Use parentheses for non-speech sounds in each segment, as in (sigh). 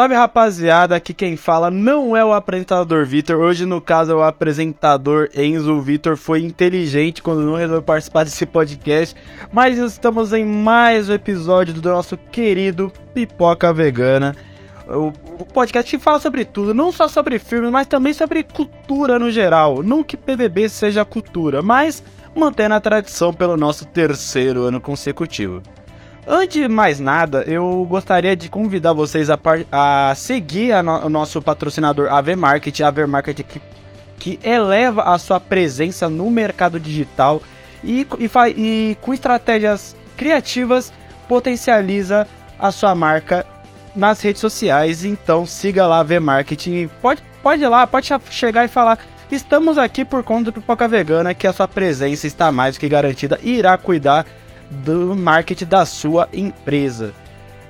salve rapaziada, aqui quem fala não é o apresentador Vitor, hoje no caso é o apresentador Enzo. Vitor foi inteligente quando não resolveu participar desse podcast, mas estamos em mais um episódio do nosso querido Pipoca Vegana. O, o podcast que fala sobre tudo, não só sobre filmes, mas também sobre cultura no geral. Não que PBB seja cultura, mas mantendo a tradição pelo nosso terceiro ano consecutivo. Antes de mais nada, eu gostaria de convidar vocês a, a seguir no o nosso patrocinador AV Market, AV Market que, que eleva a sua presença no mercado digital e, e, e com estratégias criativas potencializa a sua marca nas redes sociais. Então siga lá AV Marketing. Pode, pode ir lá, pode chegar e falar. Estamos aqui por conta do Pipoca Vegana, que a sua presença está mais do que garantida e irá cuidar do marketing da sua empresa.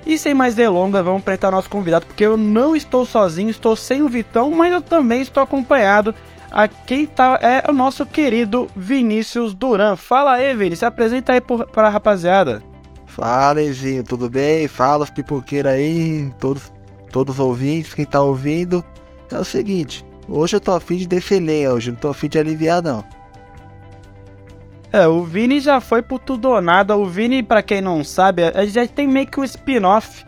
E sem mais delongas, vamos apresentar nosso convidado, porque eu não estou sozinho, estou sem o Vitão, mas eu também estou acompanhado. A quem tá é o nosso querido Vinícius Duran. Fala aí, Vinícius, se apresenta aí para a rapaziada. Fala, Ezinho, tudo bem? Fala, os pipoqueiros aí, todos, todos os ouvintes, quem tá ouvindo. É o seguinte, hoje eu tô afim de defender, hoje não tô afim de aliviar, não. É, o Vini já foi pro tudo ou nada. O Vini, pra quem não sabe, já tem meio que um spin-off.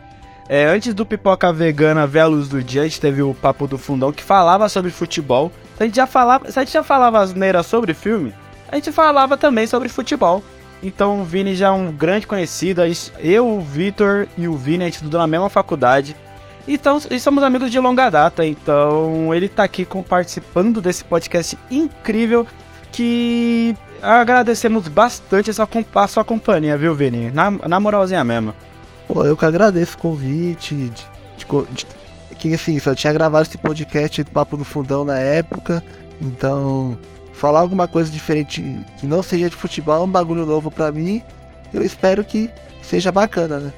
É, antes do Pipoca Vegana Ver do Dia, a gente teve o Papo do Fundão que falava sobre futebol. A gente já falava, se a gente já falava asneira sobre filme, a gente falava também sobre futebol. Então o Vini já é um grande conhecido. Eu, o Vitor e o Vini, a gente estudou na mesma faculdade. Então, e somos amigos de longa data. Então ele tá aqui participando desse podcast incrível que agradecemos bastante essa, a sua companhia, viu, Vini? Na, na moralzinha mesmo. Pô, eu que agradeço o convite. De, de, de, que assim, só tinha gravado esse podcast do Papo no Fundão na época. Então, falar alguma coisa diferente que não seja de futebol é um bagulho novo pra mim. Eu espero que seja bacana, né?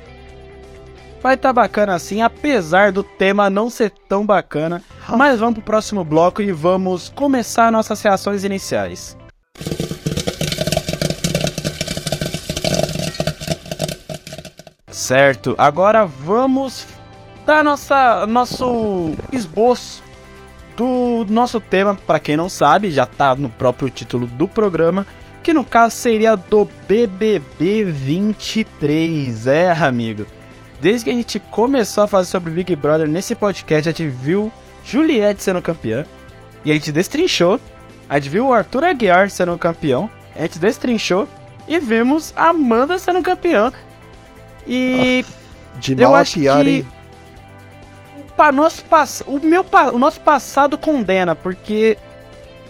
Vai estar tá bacana assim, apesar do tema não ser tão bacana. Mas vamos pro próximo bloco e vamos começar nossas reações iniciais. Certo, agora vamos dar nossa, nosso esboço do nosso tema. Para quem não sabe, já tá no próprio título do programa, que no caso seria do BBB 23. É, amigo. Desde que a gente começou a fazer sobre Big Brother nesse podcast, a gente viu Juliette sendo campeã e a gente destrinchou. A gente viu o Arthur Aguiar sendo campeão, a gente destrinchou e vimos Amanda sendo campeã. E de mal eu acho pior, que hein? Pa, nosso, o, meu, o nosso passado condena, porque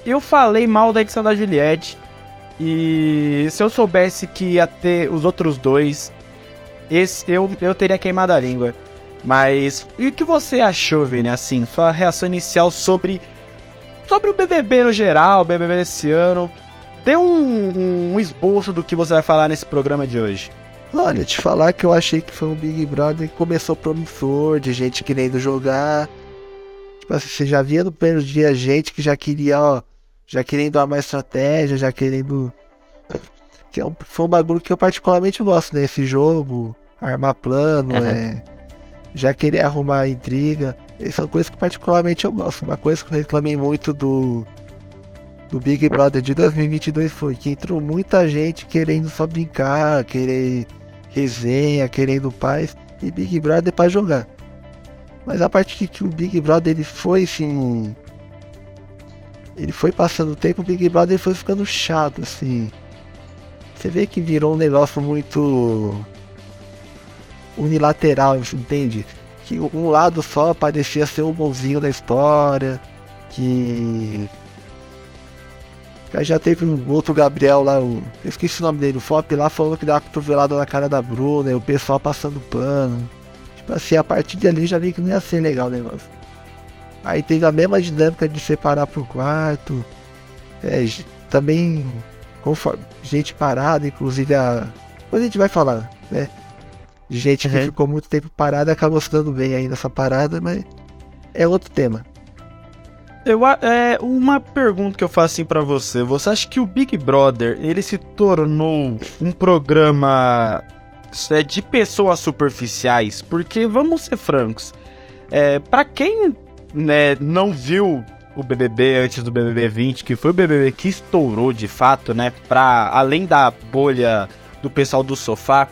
eu falei mal da edição da Juliette. E se eu soubesse que ia ter os outros dois, esse eu, eu teria queimado a língua. Mas e o que você achou, Vini? Assim, sua reação inicial sobre sobre o BBB no geral, o BBB desse ano. Dê um, um esboço do que você vai falar nesse programa de hoje. Olha, te falar que eu achei que foi um Big Brother que começou promissor, de gente querendo jogar. Tipo assim, você já via no primeiro dia gente que já queria, ó, já querendo uma estratégia, já querendo. Que é um, foi um bagulho que eu particularmente gosto, né? Esse jogo, armar plano, uhum. é, já querer arrumar intriga. São coisas que particularmente eu gosto. Uma coisa que eu reclamei muito do, do Big Brother de 2022 foi que entrou muita gente querendo só brincar, querer resenha, querendo paz, e Big Brother para jogar. Mas a partir que o Big Brother ele foi assim. Ele foi passando o tempo, o Big Brother foi ficando chato, assim. Você vê que virou um negócio muito unilateral, entende? Que um lado só parecia ser o bonzinho da história, que Aí já teve um outro Gabriel lá, eu esqueci o nome dele, o Fop lá falou que deu uma cotovelada na cara da Bruna, e o pessoal passando pano. Tipo assim, a partir de ali já vi que não ia ser legal o negócio. Aí teve a mesma dinâmica de separar pro quarto. É, também conforme, gente parada, inclusive a. Depois a gente vai falar, né? Gente que uhum. ficou muito tempo parada e acabou se dando bem aí nessa parada, mas é outro tema. Eu, é uma pergunta que eu faço assim para você. Você acha que o Big Brother ele se tornou um programa é, de pessoas superficiais? Porque vamos ser francos, É, para quem né, não viu o BBB antes do BBB 20, que foi o BBB que estourou de fato, né? Pra além da bolha do pessoal do sofá,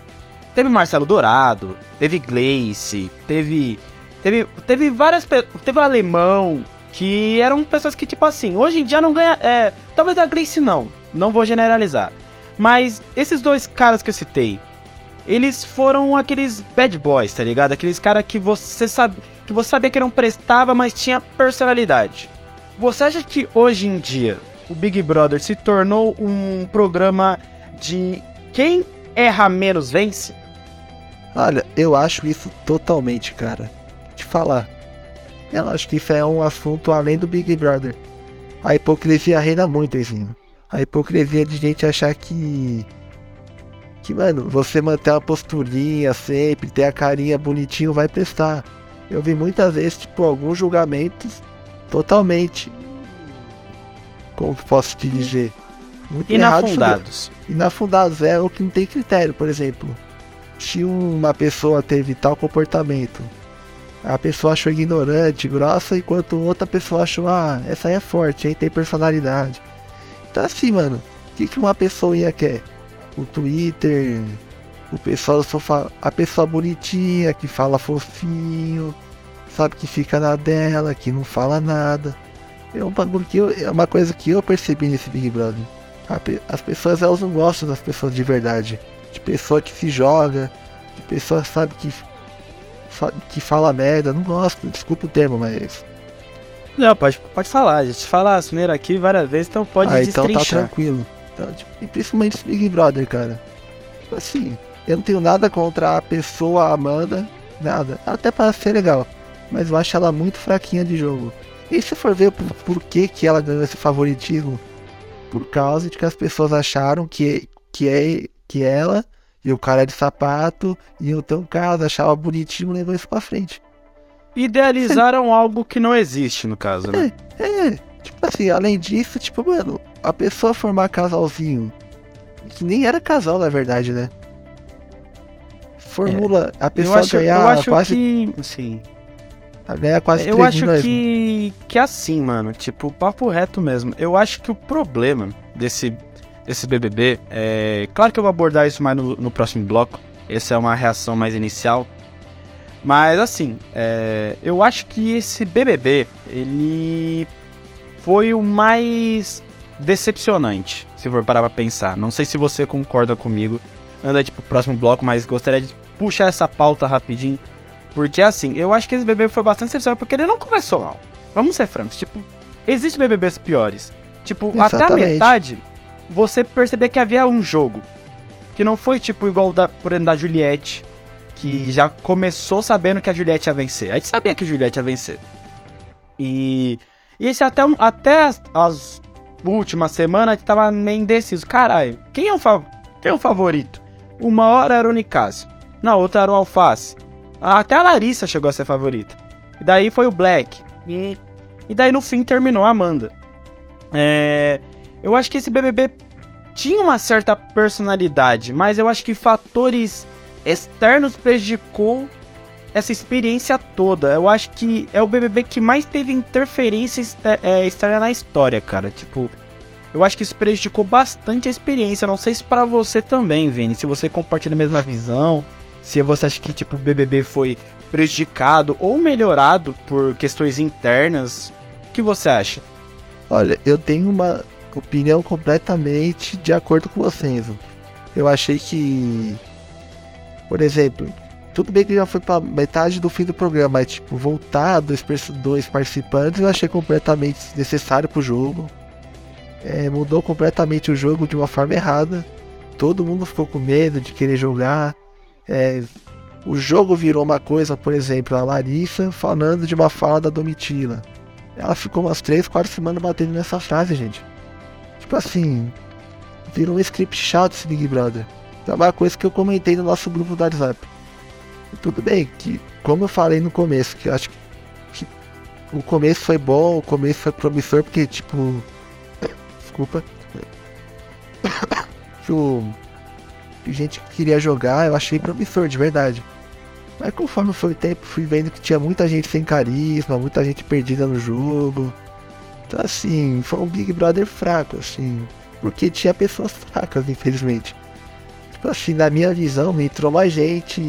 teve Marcelo Dourado, teve Gleice, teve teve teve várias teve o alemão que eram pessoas que tipo assim, hoje em dia não ganha, é, talvez a Gleice não, não vou generalizar. Mas esses dois caras que eu citei, eles foram aqueles bad boys, tá ligado? Aqueles caras que você sabe que você sabia que não prestava, mas tinha personalidade. Você acha que hoje em dia o Big Brother se tornou um programa de quem erra menos vence? Olha, eu acho isso totalmente, cara. Te falar. Eu acho que isso é um assunto além do Big Brother. A hipocrisia reina muito, assim. A hipocrisia de gente achar que. Que, mano, você manter uma posturinha sempre, ter a carinha bonitinho, vai prestar. Eu vi muitas vezes, tipo, alguns julgamentos totalmente. Como posso te dizer? Muito Inafundados. Inafundados, é o que não tem critério, por exemplo. Se uma pessoa teve tal comportamento, a pessoa achou ignorante, grossa, enquanto outra pessoa achou, ah, essa aí é forte, aí tem personalidade. Então assim, mano, o que, que uma pessoa quer? O Twitter, o pessoal a pessoa bonitinha, que fala fofinho, sabe, que fica na dela, que não fala nada. É um bagulho que eu, é uma coisa que eu percebi nesse Big Brother. As pessoas elas não gostam das pessoas de verdade. De pessoa que se joga, de pessoa sabe que que fala merda, não gosto, desculpa o termo, mas. Não, pode, pode falar, a gente fala asneira aqui várias vezes, então pode ah, então tá tranquilo. Então, tipo, e principalmente Big Brother, cara. Assim, eu não tenho nada contra a pessoa Amanda, nada. Até parece ser legal, mas eu acho ela muito fraquinha de jogo. E se for ver por, por que, que ela ganhou esse favoritismo? Por causa de que as pessoas acharam que, que, é, que ela e o cara é de sapato e o teu caso achava bonitinho levou isso pra frente. Idealizaram é. algo que não existe, no caso, né? É, é, tipo assim, além disso, tipo, mano, a pessoa formar casalzinho, que nem era casal, na verdade, né? Formula é. a pessoa eu acho, ganhar eu acho quase. Que, sim. Ganhar quase Eu acho que. Que assim, mano, tipo, papo reto mesmo. Eu acho que o problema desse desse BBB. É, claro que eu vou abordar isso mais no, no próximo bloco. Essa é uma reação mais inicial. Mas assim, é, eu acho que esse BBB ele foi o mais decepcionante, se for parar pra pensar. Não sei se você concorda comigo. Anda tipo pro próximo bloco, mas gostaria de puxar essa pauta rapidinho. Porque assim, eu acho que esse BBB foi bastante decepcionante porque ele não começou mal. Vamos ser francos, tipo, existem BBBs piores. Tipo, Exatamente. até a metade você perceber que havia um jogo. Que não foi tipo igual da, por exemplo, da Juliette, que já começou sabendo que a Juliette ia vencer. A gente sabia que a Juliette ia vencer. E, e esse até, até as, as últimas semanas a gente tava meio indeciso. Caralho, quem é o, quem é o favorito? Uma hora era o Nicásio, na outra era o Alface. Até a Larissa chegou a ser favorita. E daí foi o Black. E, e daí no fim terminou a Amanda. É, eu acho que esse BBB tinha uma certa personalidade, mas eu acho que fatores externos prejudicou essa experiência toda. Eu acho que é o BBB que mais teve interferência é, externa na história, cara. Tipo, eu acho que isso prejudicou bastante a experiência. Não sei se para você também, Vini, se você compartilha a mesma visão, se você acha que tipo o BBB foi prejudicado ou melhorado por questões internas. O que você acha? Olha, eu tenho uma opinião completamente de acordo com vocês. Eu achei que, por exemplo, tudo bem que já foi para metade do fim do programa, mas tipo, voltar dois, dois participantes eu achei completamente necessário pro jogo. É, mudou completamente o jogo de uma forma errada. Todo mundo ficou com medo de querer jogar. É, o jogo virou uma coisa, por exemplo, a Larissa falando de uma fala da Domitila. Ela ficou umas 3, 4 semanas batendo nessa frase, gente. Tipo assim, virou um script chato esse Big Brother. É uma coisa que eu comentei no nosso grupo do WhatsApp. Tudo bem, que como eu falei no começo, que acho que, que o começo foi bom, o começo foi promissor, porque tipo. (coughs) Desculpa. (coughs) Que gente queria jogar, eu achei promissor, de verdade. Mas conforme foi o tempo, fui vendo que tinha muita gente sem carisma, muita gente perdida no jogo. Então assim, foi um Big Brother fraco, assim. Porque tinha pessoas (laughs) fracas, infelizmente. Tipo assim, na minha visão, entrou mais gente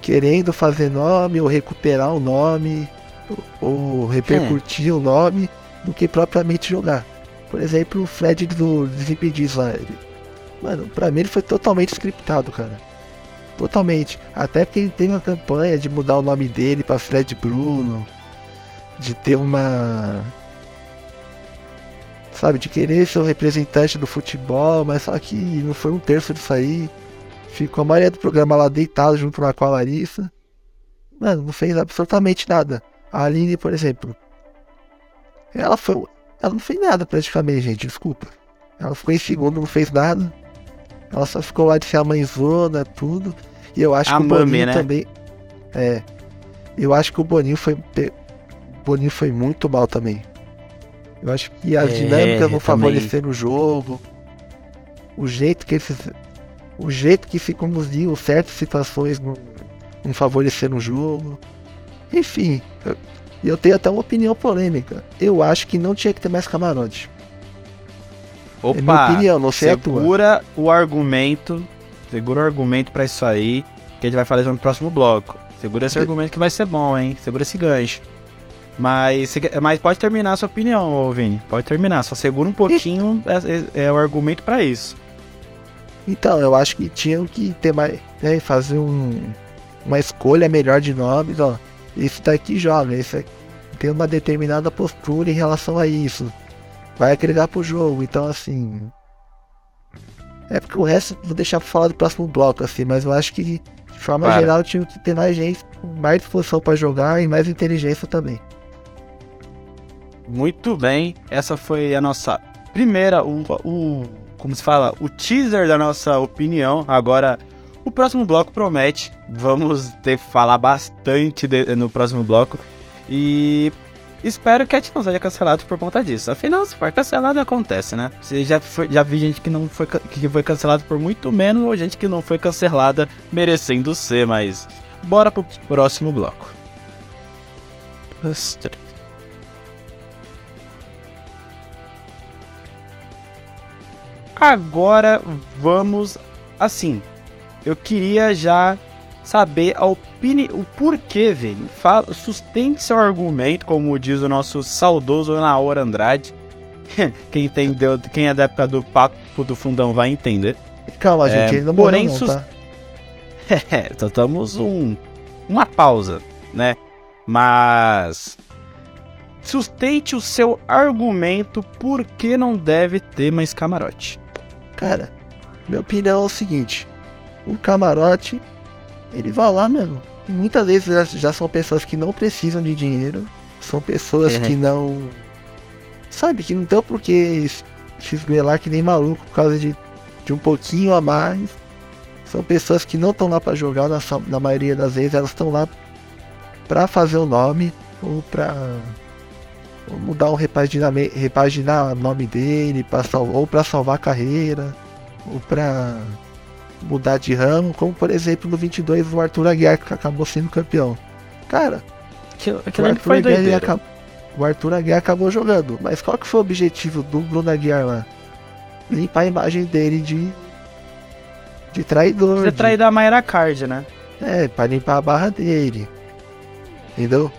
querendo fazer nome, ou recuperar o nome, ou, repercutir é. o nome, do que propriamente jogar. Por exemplo, o Fred do Desimpedidos lá. Ele, mano, pra mim ele foi totalmente scriptado, cara. Totalmente. Até porque ele teve uma campanha de mudar o nome dele para Fred Bruno. De ter uma. Sabe, de querer ser o representante do futebol, mas só que não foi um terço disso aí. Ficou a maioria do programa lá deitado junto lá com a Larissa. Mano, não fez absolutamente nada. A Aline, por exemplo. Ela foi. Ela não fez nada praticamente, gente, desculpa. Ela ficou em segundo, não fez nada. Ela só ficou lá de ser a mãezona, tudo. E eu acho a que o Boninho né? também. É. Eu acho que o Boninho foi. Boninho foi muito mal também. Eu acho que as é, dinâmicas não favoreceram o jogo. O jeito que eles o jeito que se conduziu certas situações não, não favoreceram o jogo. Enfim, eu, eu tenho até uma opinião polêmica. Eu acho que não tinha que ter mais camarote. Opa, é minha opinião, não sei segura o argumento, segura o argumento para isso aí, que a gente vai falar no próximo bloco. Segura esse argumento que vai ser bom, hein? Segura esse gancho. Mas, mas pode terminar a sua opinião, Vini. Pode terminar. Só segura um pouquinho. É, é, é o argumento para isso. Então, eu acho que tinham que ter mais. Né, fazer um, uma escolha melhor de nomes, ó. Esse daqui joga, esse aqui tem uma determinada postura em relação a isso. Vai agregar pro jogo, então assim. É porque o resto vou deixar pra falar do próximo bloco, assim, mas eu acho que de forma Para. geral tinha que ter mais gente com mais disposição para jogar e mais inteligência também. Muito bem, essa foi a nossa primeira, o, o como se fala, o teaser da nossa opinião. Agora, o próximo bloco promete. Vamos ter que falar bastante de, no próximo bloco. E espero que a gente não seja cancelado por conta disso. Afinal, se for cancelado, acontece, né? Você já, foi, já vi gente que não foi, que foi cancelado por muito menos, ou gente que não foi cancelada merecendo ser, mas bora pro próximo bloco. Agora vamos assim. Eu queria já saber a opinião, o porquê, velho. Fala, sustente seu argumento, como diz o nosso saudoso Naor Andrade. (laughs) quem entendeu, quem é da época do papo do fundão vai entender. Calma, gente, é, ele não porém, morreu, não, tá? é, (laughs) então estamos um, uma pausa, né? Mas sustente o seu argumento por que não deve ter mais camarote. Cara, minha opinião é o seguinte: o camarote, ele vai lá mesmo. E muitas vezes já, já, são pessoas que não precisam de dinheiro, são pessoas uhum. que não. Sabe, que não tem por que se esmelar que nem maluco por causa de, de um pouquinho a mais. São pessoas que não estão lá para jogar, na, na maioria das vezes, elas estão lá para fazer o nome ou para mudar um repaginar, repaginar o nome dele pra sal, ou para salvar a carreira, ou para mudar de ramo, como por exemplo no 22 o Arthur Aguiar que acabou sendo campeão. Cara, aquilo, aquilo o, Arthur Aguiar, acabou, o Arthur Aguiar acabou jogando, mas qual que foi o objetivo do Bruno Aguiar lá? Limpar a imagem dele de de traidor. Você de... trair da Mayra Card, né? É, para limpar a barra dele. Entendeu?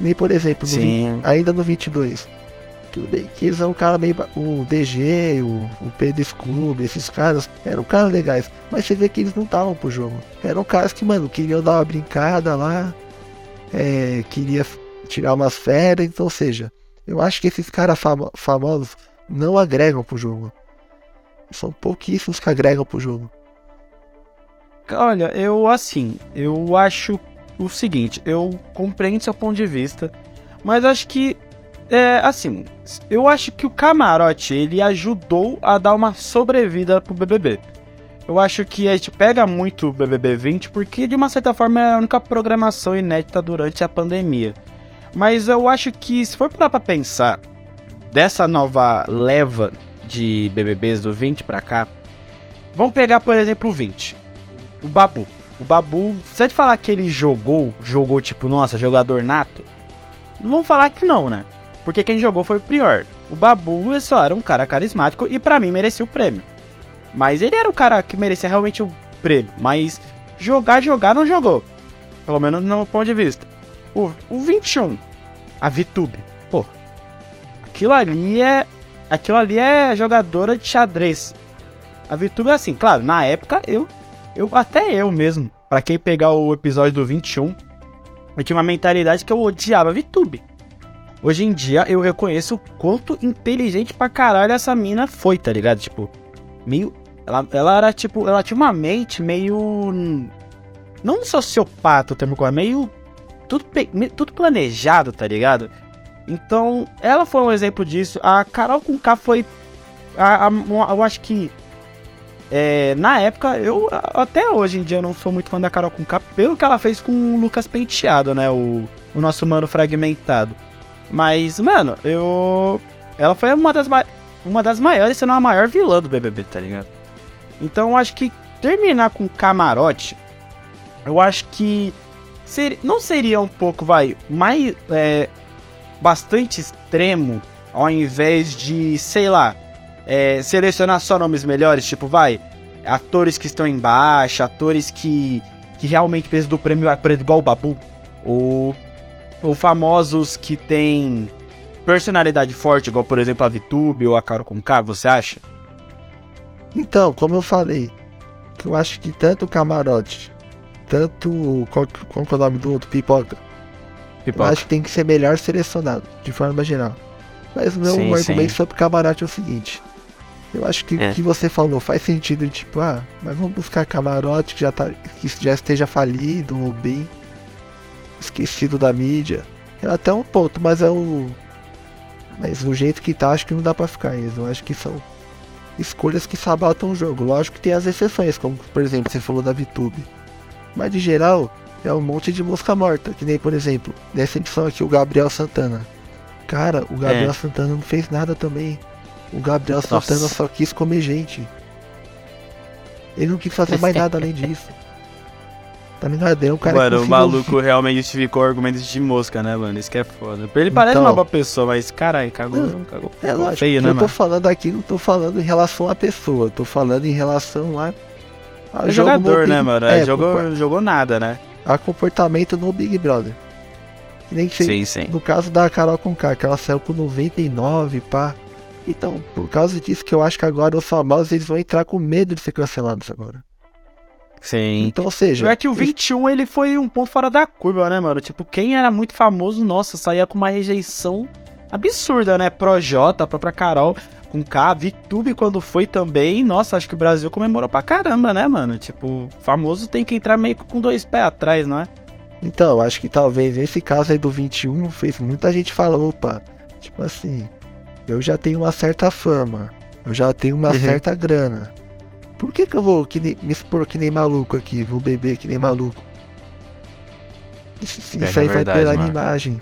Nem, por exemplo, no 20, ainda no 22. Tudo bem que eles são um cara meio. O DG, o, o Pedro Scooby, esses caras eram caras legais. Mas você vê que eles não estavam pro jogo. Eram caras que, mano, queriam dar uma brincada lá. É, queria tirar umas férias. Então, ou seja, eu acho que esses caras famo famosos não agregam pro jogo. São pouquíssimos que agregam pro jogo. Olha, eu assim, eu acho o seguinte, eu compreendo seu ponto de vista, mas acho que é assim, eu acho que o camarote ele ajudou a dar uma sobrevida pro BBB. Eu acho que a gente pega muito o BBB 20 porque de uma certa forma é a única programação inédita durante a pandemia. Mas eu acho que se for parar pra pensar dessa nova leva de BBBs do 20 pra cá, vamos pegar por exemplo o 20. O Babu. O Babu, se de falar que ele jogou, jogou tipo, nossa, jogador nato, não vamos falar que não, né? Porque quem jogou foi o Prior. O Babu só era um cara carismático e para mim merecia o prêmio. Mas ele era o cara que merecia realmente o prêmio. Mas jogar, jogar não jogou. Pelo menos no meu ponto de vista. O, o 21, a VTube, pô. Aquilo ali é. Aquilo ali é jogadora de xadrez. A VTube é assim, claro, na época eu eu até eu mesmo, para quem pegar o episódio do 21, eu tinha uma mentalidade que eu odiava VTube. Hoje em dia eu reconheço o quanto inteligente pra caralho essa mina foi, tá ligado? Tipo, meio. Ela, ela era tipo. Ela tinha uma mente meio. Não sociopata o termo correto, meio. Tudo, tudo planejado, tá ligado? Então, ela foi um exemplo disso. A Carol com K foi. A, a, eu acho que é, na época, eu até hoje em dia eu não sou muito fã da Carol com pelo que ela fez com o Lucas Penteado, né? O, o nosso mano fragmentado. Mas, mano, eu. Ela foi uma das, uma das maiores, se não a maior vilã do BBB, tá ligado? Então eu acho que terminar com camarote, eu acho que ser, não seria um pouco, vai, mais. É, bastante extremo, ao invés de, sei lá, é, selecionar só nomes melhores, tipo, vai, atores que estão embaixo, atores que, que realmente precisam do prêmio, por exemplo, igual o Babu, ou, ou famosos que têm personalidade forte, igual, por exemplo, a VTube ou a Caro Conká, você acha? Então, como eu falei, eu acho que tanto o Camarote, tanto. Qual, qual é o nome do outro? Pipoca. Pipoca. Eu acho que tem que ser melhor selecionado, de forma geral. Mas o meu sim, argumento sim. sobre o Camarote é o seguinte: eu acho que o é. que você falou faz sentido, tipo, ah, mas vamos buscar camarote que já, tá, que já esteja falido ou bem esquecido da mídia. É até um ponto, mas é o. Mas o jeito que tá, acho que não dá pra ficar isso. Eu acho que são escolhas que sabotam o jogo. Lógico que tem as exceções, como por exemplo, você falou da VTube. Mas de geral, é um monte de mosca morta. Que nem, por exemplo, nessa edição aqui, o Gabriel Santana. Cara, o Gabriel é. Santana não fez nada também. O Gabriel Nossa. Santana só quis comer gente. Ele não quis fazer mais nada além disso. Tá ligado? É um cara mano, o maluco realmente justificou argumentos de mosca, né, mano? Isso que é foda. Ele parece então, uma boa pessoa, mas caralho, cagou, não, cagou. É lógico, feio, né, eu tô falando aqui, não tô falando em relação à pessoa, tô falando em relação lá. A é jogador, né, mano? É, jogou, jogou nada, né? A comportamento no Big Brother. Que nem que sim, sim. No caso da Carol Conká, que ela saiu com 99, pá. Então, por causa disso que eu acho que agora os famosos eles vão entrar com medo de ser cancelados agora. Sim. Então, ou seja. É que o 21 ele foi um ponto fora da curva, né, mano? Tipo, quem era muito famoso, nossa, saía com uma rejeição absurda, né? Projota, a própria Carol com K, VTube quando foi também. Nossa, acho que o Brasil comemorou pra caramba, né, mano? Tipo, famoso tem que entrar meio com dois pés atrás, não é? Então, acho que talvez esse caso aí do 21 fez muita gente falar, opa, tipo assim, eu já tenho uma certa fama, eu já tenho uma uhum. certa grana. Por que, que eu vou que nem, me expor que nem maluco aqui? Vou beber que nem maluco? Isso, é, isso aí é verdade, vai pela imagem.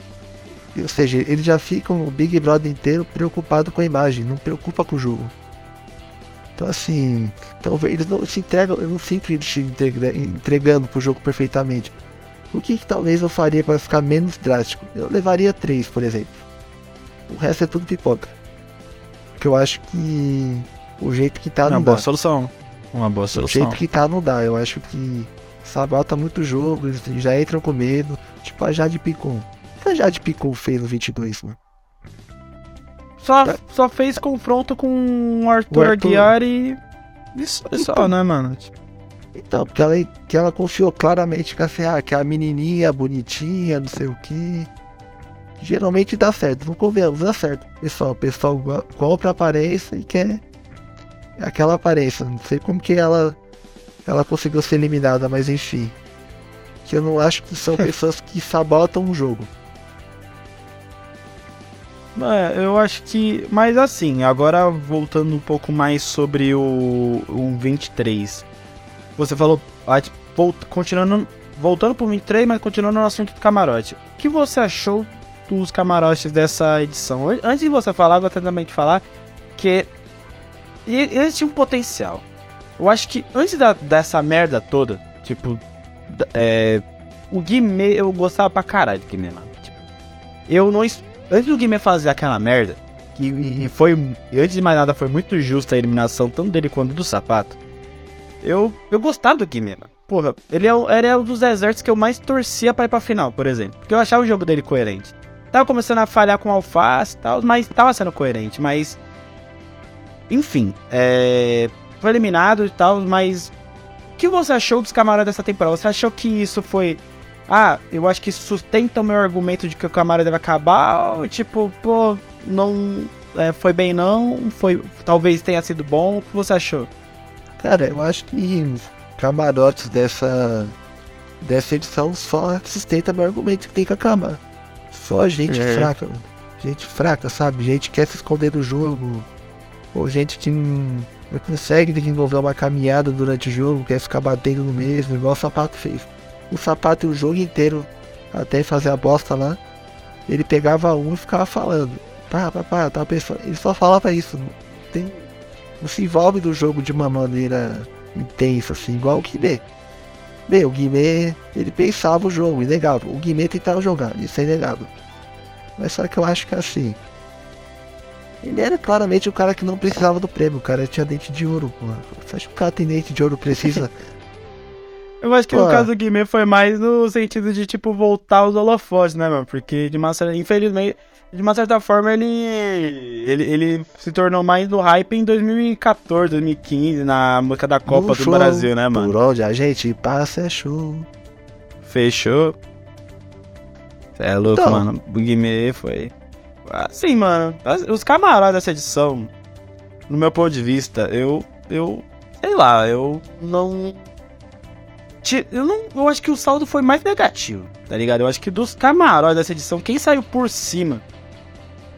Ou seja, eles já ficam o Big Brother inteiro preocupado com a imagem, não preocupa com o jogo. Então assim, então, eles não se entregam, eu não sinto eles se entrega, entregando pro jogo perfeitamente. O que, que talvez eu faria para ficar menos drástico? Eu levaria três, por exemplo. O resto é tudo pipoca. Porque eu acho que o jeito que tá não Uma boa dá. solução. Uma boa solução. O jeito que tá não dá. Eu acho que sabota muito jogo, eles já entram com medo. Tipo a Jade Picon. O que a Jade Picon fez no 22, mano? Só, é. só fez confronto com o Arthur, o Arthur... Aguiar e. Isso, então, só, né, mano? Então, porque ela, que ela confiou claramente que, assim, ah, que a menininha bonitinha, não sei o que geralmente dá certo. Não convenhamos, dá certo. Pessoal, o pessoal compra a aparência e quer aquela aparência. Não sei como que ela ela conseguiu ser eliminada, mas enfim. Que eu não acho que são (laughs) pessoas que sabotam o jogo. É, eu acho que. Mas assim, agora voltando um pouco mais sobre o, o 23. Você falou. Continuando. Voltando pro 23, mas continuando no assunto do camarote. O que você achou dos camarotes dessa edição. Antes de você falar, eu gostaria também de falar que eles tinham um potencial. Eu acho que antes da, dessa merda toda, tipo, É, o Guimê, eu gostava pra caralho do Guimê, mano. Tipo, eu não. Antes do Guimê fazer aquela merda, que foi. Antes de mais nada, foi muito justa a eliminação, tanto dele quanto do sapato. Eu, eu gostava do Guimê, mano. Porra, ele é, ele é um dos exércitos que eu mais torcia pra ir pra final, por exemplo. Porque eu achava o jogo dele coerente. Tava começando a falhar com alface e tal, mas tava sendo coerente. Mas. Enfim, é. Foi eliminado e tal, mas. O que você achou dos camaradas dessa temporada? Você achou que isso foi ah, eu acho que sustenta o meu argumento de que o Camaro deve acabar, ou tipo, pô, não é, foi bem não, foi, talvez tenha sido bom, o que você achou? Cara, eu acho que camarotes dessa dessa edição só sustenta meu argumento que tem que acabar. Só gente é. fraca, gente fraca, sabe? Gente que quer se esconder do jogo, ou gente que não consegue desenvolver uma caminhada durante o jogo, quer ficar batendo no mesmo, igual o Sapato fez o sapato o jogo inteiro, até fazer a bosta lá. Ele pegava um e ficava falando. Pá, pá, pá, tava pensando. Ele só falava isso. Não, tem, não se envolve do jogo de uma maneira intensa, assim, igual o Guimê. Bem, o Guimê, ele pensava o jogo, inegável. O Guimê tentava jogar, isso é inegável. Mas só que eu acho que assim. Ele era claramente o cara que não precisava do prêmio, o cara tinha dente de ouro, pô. Você acha que o cara tem dente de ouro precisa (laughs) Eu acho que Pô. no caso do Guimê foi mais no sentido de, tipo, voltar aos holofotes, né, mano? Porque, de uma certa, infelizmente, de uma certa forma, ele, ele, ele se tornou mais do hype em 2014, 2015, na música da Copa no do show, Brasil, né, mano? Por onde a gente passa é show. Fechou. É louco, então. mano. O Guimê foi... Assim, mano, os camaradas dessa edição, no meu ponto de vista, eu... Eu... Sei lá, eu não eu, não, eu acho que o saldo foi mais negativo, tá ligado? Eu acho que dos camarotes dessa edição, quem saiu por cima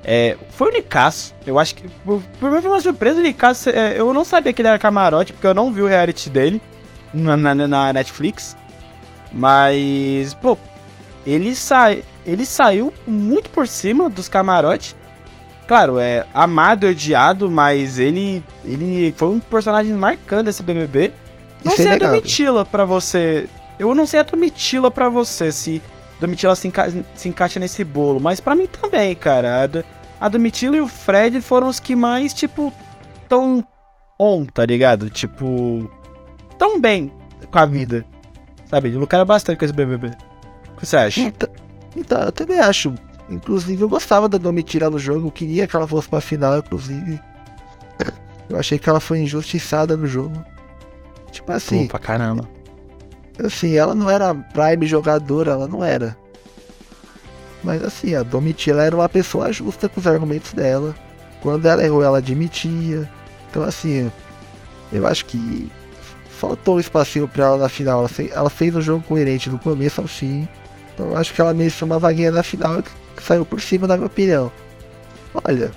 é, foi o Nicasso. Eu acho que, por, por mim, foi uma surpresa o Nicasso. É, eu não sabia que ele era camarote, porque eu não vi o reality dele na, na, na Netflix. Mas, pô, ele, sai, ele saiu muito por cima dos camarotes. Claro, é amado e odiado, mas ele, ele foi um personagem marcante desse BBB. Não sei a Domitila pra você. Eu não sei a Domitila pra você, se Domitila se, enca se encaixa nesse bolo. Mas para mim também, cara. A, a Domitila e o Fred foram os que mais, tipo, tão on, tá ligado? Tipo, tão bem com a vida. Sabe? Lucraram bastante com esse BBB. Que você acha? Então, então, eu também acho. Inclusive, eu gostava da Domitila no jogo. Eu queria que ela fosse pra final, inclusive. (laughs) Eu achei que ela foi injustiçada no jogo. Tipo assim. Pô, pra caramba. Assim, ela não era prime jogadora, ela não era. Mas assim, a Domitila era uma pessoa justa com os argumentos dela. Quando ela errou, ela admitia. Então assim, eu acho que faltou um espacinho pra ela na final. Ela fez, ela fez um jogo coerente do começo ao fim. Então eu acho que ela mereceu uma vaguinha na final que, saiu por cima, na minha opinião. Olha,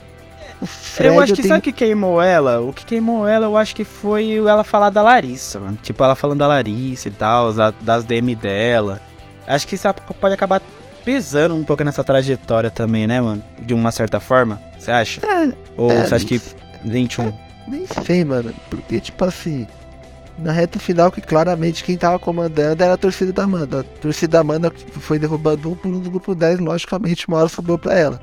eu acho que sabe o que queimou ela? O que queimou ela, eu acho que foi ela falar da Larissa, mano. Tipo, ela falando da Larissa e tal, das DM dela. Acho que isso pode acabar pesando um pouco nessa trajetória também, né, mano? De uma certa forma, você acha? É, Ou é, você acha que 21? É, nem sei, mano. Porque, tipo assim, na reta final, que claramente quem tava comandando era a torcida da Amanda. A torcida da Amanda foi derrubando um por um do grupo 10, logicamente, uma hora sobrou pra ela.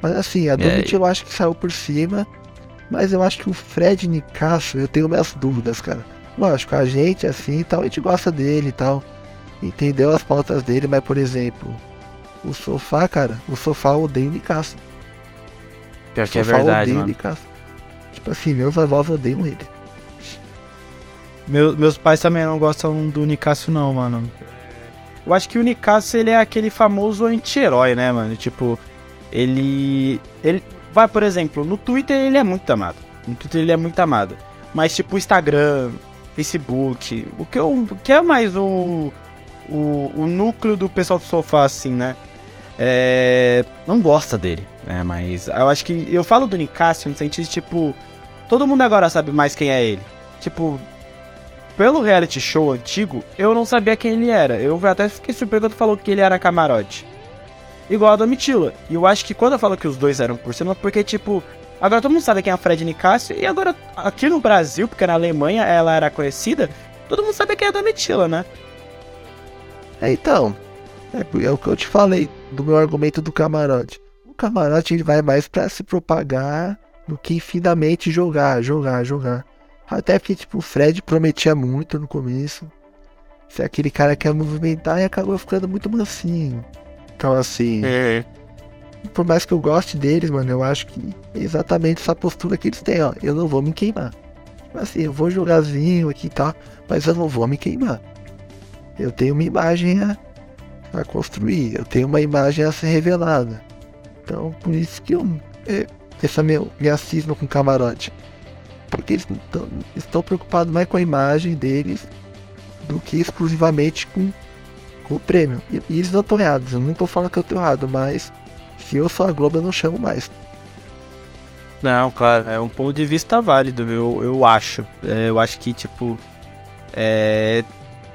Mas assim, a Domit eu acho que saiu por cima. Mas eu acho que o Fred Nicasso, eu tenho minhas dúvidas, cara. Lógico, a gente assim e tal, a gente gosta dele e tal. Entendeu as pautas dele, mas por exemplo, o sofá, cara, o sofá odeia o Nicasso. Pior que é verdade, mano. Nicasso. Tipo assim, meus avós odeiam ele. Meu, meus pais também não gostam do Nicasso não, mano. Eu acho que o Nicasso ele é aquele famoso anti-herói, né, mano? Tipo, ele. Ele. Vai, por exemplo, no Twitter ele é muito amado. No Twitter ele é muito amado. Mas tipo Instagram, Facebook, o que, o, o que é mais o, o, o núcleo do pessoal do sofá, assim, né? É, não gosta dele, né? Mas eu acho que. Eu falo do Nicásio no sentido tipo. Todo mundo agora sabe mais quem é ele. Tipo, pelo reality show antigo, eu não sabia quem ele era. Eu até fiquei surpreso quando falou que ele era camarote igual a Domitila. E eu acho que quando eu falo que os dois eram por cima, porque, tipo, agora todo mundo sabe quem é a Fred Nicásio, e agora aqui no Brasil, porque na Alemanha ela era conhecida, todo mundo sabe quem é a Domitila, né? É, então, é, é, o que eu te falei do meu argumento do camarote. O camarote ele vai mais para se propagar do que infinitamente jogar, jogar, jogar. Até porque, tipo, o Fred prometia muito no começo. Ser aquele cara que ia movimentar e acabou ficando muito mansinho. Então, assim. É. Por mais que eu goste deles, mano, eu acho que é exatamente essa postura que eles têm, ó. Eu não vou me queimar. Assim, eu vou jogarzinho aqui e tal, mas eu não vou me queimar. Eu tenho uma imagem a, a construir, eu tenho uma imagem a ser revelada. Então, por isso que eu. É, essa meu, minha cisma com camarote. Porque eles tão, estão preocupados mais com a imagem deles do que exclusivamente com, com o prêmio. E, e eles não estão errados, eu não estou falando que eu estou errado, mas se eu sou a Globo eu não chamo mais. Não, claro, é um ponto de vista válido, eu, eu acho. É, eu acho que, tipo, é,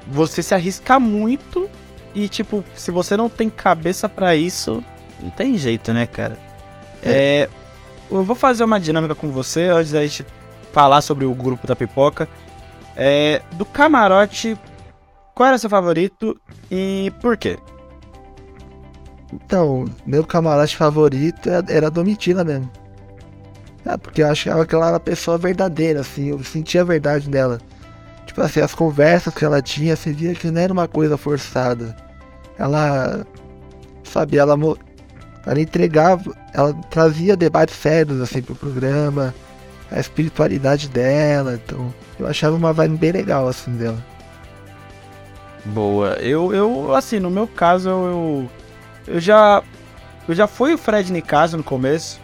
você se arrisca muito e, tipo, se você não tem cabeça para isso, não tem jeito, né, cara? É. é. eu vou fazer uma dinâmica com você antes da gente falar sobre o grupo da pipoca. É, do camarote, qual era seu favorito e por quê? Então, meu camarote favorito era a Domitila mesmo. É, porque eu achava que ela era uma pessoa verdadeira, assim, eu sentia a verdade dela. Tipo assim, as conversas que ela tinha, você via que não era uma coisa forçada. Ela, sabe, ela, ela entregava, ela trazia debates sérios, assim, pro programa a espiritualidade dela. Então, eu achava uma vibe bem legal, assim, dela. Boa. Eu, eu assim, no meu caso, eu, eu já. Eu já fui o Fred Nicaso no começo.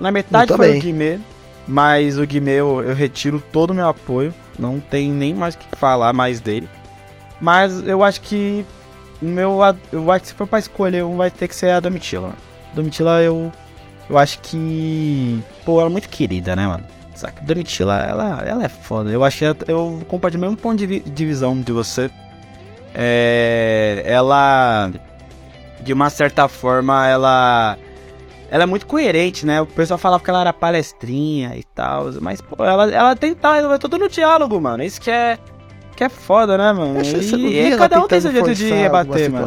Na metade foi o Guimê. Mas o Guimê eu, eu retiro todo o meu apoio. Não tem nem mais o que falar mais dele. Mas eu acho que. Meu, eu acho que se for pra escolher um, vai ter que ser a Domitila. Domitila eu. Eu acho que. Pô, ela é muito querida, né, mano? Saca? Domitila, ela, ela é foda. Eu acho que eu compartilho o mesmo ponto de, de visão de você. É, ela, de uma certa forma, ela, ela é muito coerente, né? O pessoal falava que ela era palestrinha e tal, mas pô, ela, ela tenta resolver tudo no diálogo, mano. Isso que é, que é foda, né, mano? E, e cada um tem seu jeito de rebater, mano.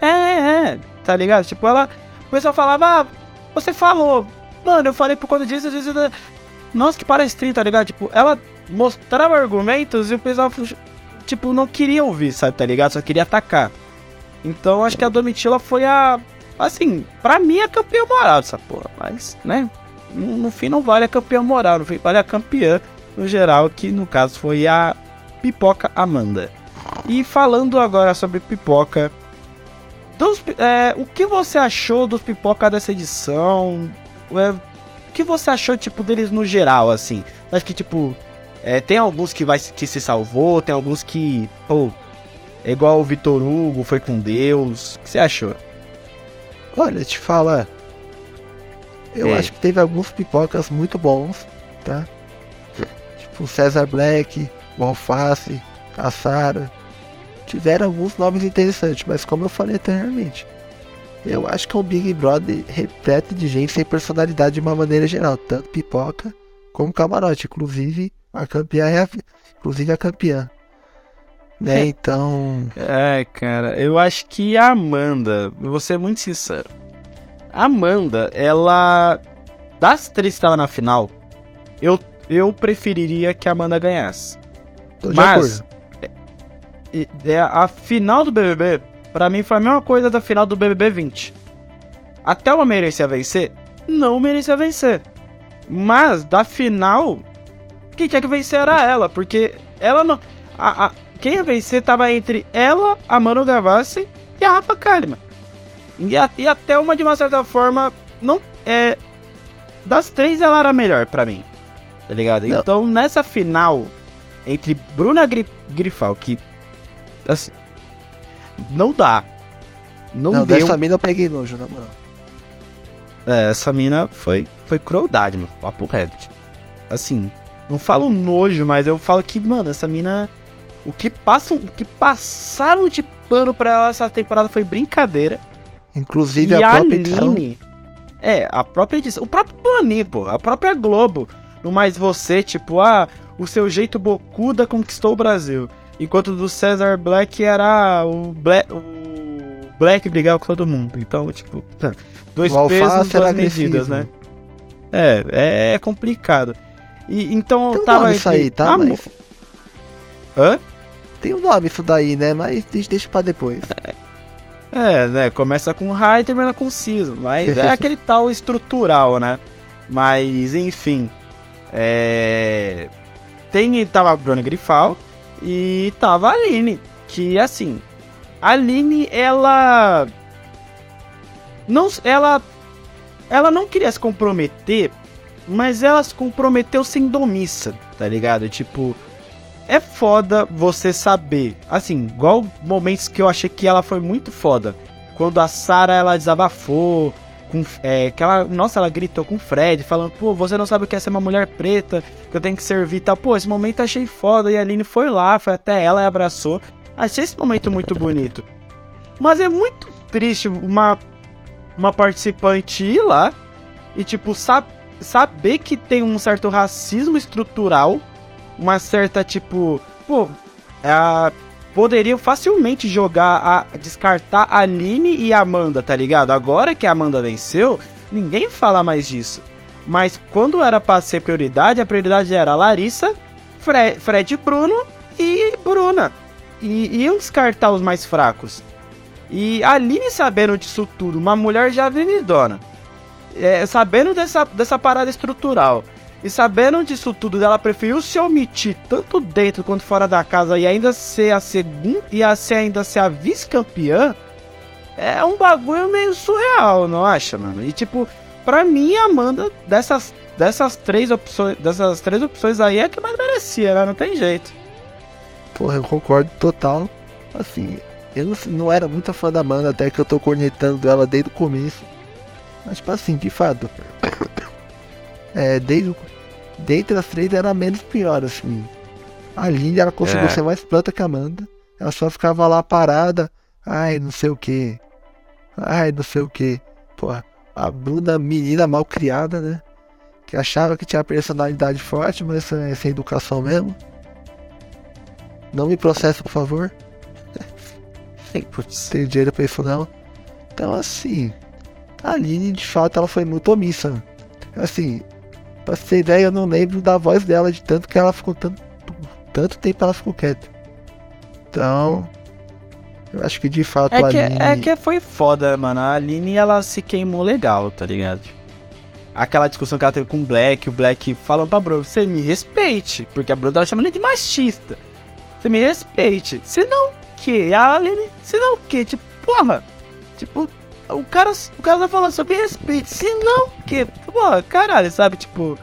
É, é, é, tá ligado? Tipo, ela, pessoal falava, ah, você falou, Mano, eu falei por conta disso, disso, disso. Nossa, que palestrinha, tá ligado? Tipo, ela mostrava argumentos e o pessoal, tipo, não queria ouvir, sabe, tá ligado? Só queria atacar. Então, acho que a Domitila foi a. Assim, pra mim é campeã moral dessa porra. Mas, né? No, no fim não vale a campeã moral, no fim vale a campeã no geral, que no caso foi a Pipoca Amanda. E falando agora sobre Pipoca. Dos, é, o que você achou dos Pipoca dessa edição? É, o que você achou, tipo, deles no geral, assim? Acho que, tipo, é, tem alguns que, vai, que se salvou, tem alguns que, pô, é igual o Vitor Hugo, foi com Deus. O que você achou? Olha, te falar. Eu é. acho que teve alguns pipocas muito bons, tá? Tipo, César Black, o Alface, a Sara. Tiveram alguns nomes interessantes, mas como eu falei anteriormente, eu acho que é um Big Brother repleto de gente sem personalidade de uma maneira geral, tanto pipoca como camarote. Inclusive, a campeã é a, inclusive a campeã. Né, é. então. É, cara, eu acho que a Amanda, vou ser muito sincero. A Amanda, ela. Das três que estavam na final, eu, eu preferiria que a Amanda ganhasse. Tô Mas. A final do BBB Pra mim foi a mesma coisa da final do BBB 20. Até ela merecia vencer? Não merecia vencer. Mas da final, quem tinha que vencer era ela, porque ela não. A, a, quem ia vencer tava entre ela, a Manu Gavassi e a Rafa Kalimann. E, a, e até uma de uma certa forma, não é. Das três ela era melhor para mim. Tá ligado? Não. Então nessa final, entre Bruna Grifal, que. Assim, não dá. Não, não deu. Dessa mina eu peguei nojo, na moral. É, essa mina foi, foi crueldade, meu. Papo reto. Assim, não falo nojo, mas eu falo que, mano, essa mina. O que passam. O que passaram de pano pra ela essa temporada foi brincadeira. Inclusive e a própria edição. É, a própria edição. O próprio Boninho, pô. A própria Globo. No mais você, tipo, ah, o seu jeito bocuda conquistou o Brasil. Enquanto do Cesar Black era o Black, o Black brigava com todo mundo. Então, tipo, dois pesos, duas medidas, agressivo. né? É, é, é complicado. E, então Tem um tava nome isso aí, tá? a mo- Mas Hã? tem um nome isso daí, né? Mas deixa, pra depois. É, né? Começa com high e termina com season. Mas é (laughs) aquele tal estrutural, né? Mas, enfim. É. Tem, tava a Bruna Grifal e tava a Aline. Que, assim. A Aline, ela. Não. Ela. Ela não queria se comprometer, mas ela se comprometeu sem domissa, tá ligado? Tipo. É foda você saber. Assim, igual momentos que eu achei que ela foi muito foda. Quando a Sarah ela desabafou. Com, é, que ela, nossa, ela gritou com o Fred, falando, pô, você não sabe o que é ser uma mulher preta, que eu tenho que servir e tal. Pô, esse momento achei foda. E a Aline foi lá, foi até ela e abraçou. Achei esse momento muito bonito. Mas é muito triste uma, uma participante ir lá e, tipo, sab saber que tem um certo racismo estrutural uma certa tipo, pô, a, poderiam facilmente jogar a descartar a Aline e a Amanda, tá ligado? Agora que a Amanda venceu, ninguém fala mais disso. Mas quando era pra ser prioridade, a prioridade era Larissa, Fre Fred Bruno e Bruna. E iam descartar os mais fracos. E a Aline sabendo disso tudo, uma mulher já vividona, é, sabendo dessa, dessa parada estrutural, e sabendo disso tudo, ela preferiu se omitir tanto dentro quanto fora da casa e ainda ser a segunda e a ser ainda ser a vice-campeã, é um bagulho meio surreal, não acha, mano? E tipo, pra mim, a Amanda dessas dessas três opções, dessas três opções aí é que mais merecia, né? Não tem jeito. Porra, eu concordo total. Assim, eu não, não era muito fã da Amanda, até que eu tô cornetando ela desde o começo. Mas, tipo assim, de fato. (coughs) É, desde o- Dentre as três era a menos pior, assim. A Linda, ela conseguiu É. ser mais planta que a Amanda. Ela só ficava lá parada. Ai, não sei o que. Ai, não sei o que. Porra, a Bruna, menina mal criada, né? Que achava que tinha personalidade forte, mas é sem educação mesmo. Não me processa, por favor. (laughs) Putz. Tem dinheiro pra isso não. Então assim, a Aline de fato ela foi muito omissa. Assim, pra você ter ideia, eu não lembro da voz dela de tanto que ela ficou tanto, tanto tempo ela ficou quieta. Então, eu acho que de fato a É que, Aline. é que foi foda, mano. A Aline, ela se queimou legal, tá ligado? Aquela discussão que ela teve com o Black, o Black falando pra Bruna, você me respeite, porque a Bruna tava chamando ele de machista. Você me respeite. Se não que, a Aline, se não que, tipo, porra, tipo, o cara, o cara tá falando, só me respeite, se não que, porra, caralho, sabe, tipo...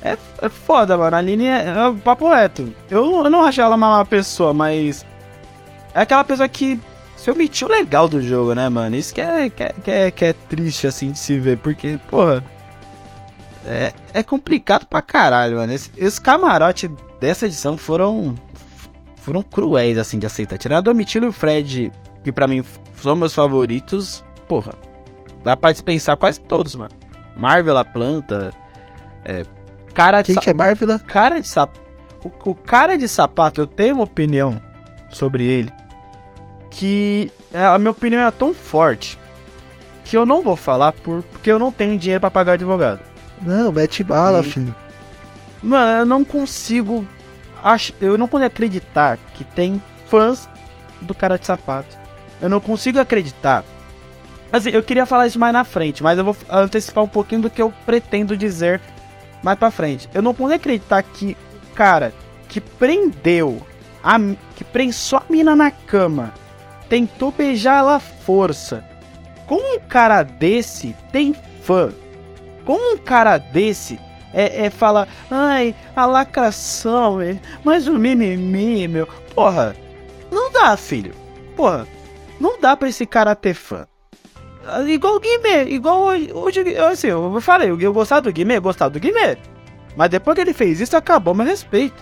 É, é foda, mano. A Aline é, é um papo reto. Eu, eu não acho ela uma má pessoa, mas é aquela pessoa que se omitiu legal do jogo, né, mano? Isso que é, que é, que é, que é triste, assim, de se ver, porque, porra. É, é complicado pra caralho, mano. Esse, os camarotes dessa edição foram. Foram cruéis, assim, de aceitar. Tirando o Domitilo e o Fred, que pra mim são meus favoritos, porra. Dá pra dispensar quase todos, mano. Marvel, a planta. É, cara de Quem que é Marvel? cara de sapato. O, o cara de sapato, eu tenho uma opinião sobre ele. Que é, a minha opinião é tão forte que eu não vou falar por, porque eu não tenho dinheiro pra pagar advogado. Não, mete bala, Sim. filho. Mano, eu não consigo. Ach, eu não consigo acreditar que tem fãs do cara de sapato. Eu não consigo acreditar. Assim, eu queria falar isso mais na frente, mas eu vou antecipar um pouquinho do que eu pretendo dizer mais pra frente. Eu não consigo acreditar que o cara que prendeu, a, que prensou a mina na cama, tentou beijar ela à força. Como um cara desse tem fã? Como um cara desse é, é fala, ai, a lacração, é, mas o mimimi, meu. Porra, não dá, filho. Porra, não dá pra esse cara ter fã. Ah, Igual o Guimê, igual hoje, assim, eu falei, eu gostava do Guimê, eu gostava do Guimê. Mas depois que ele fez isso, acabou meu respeito.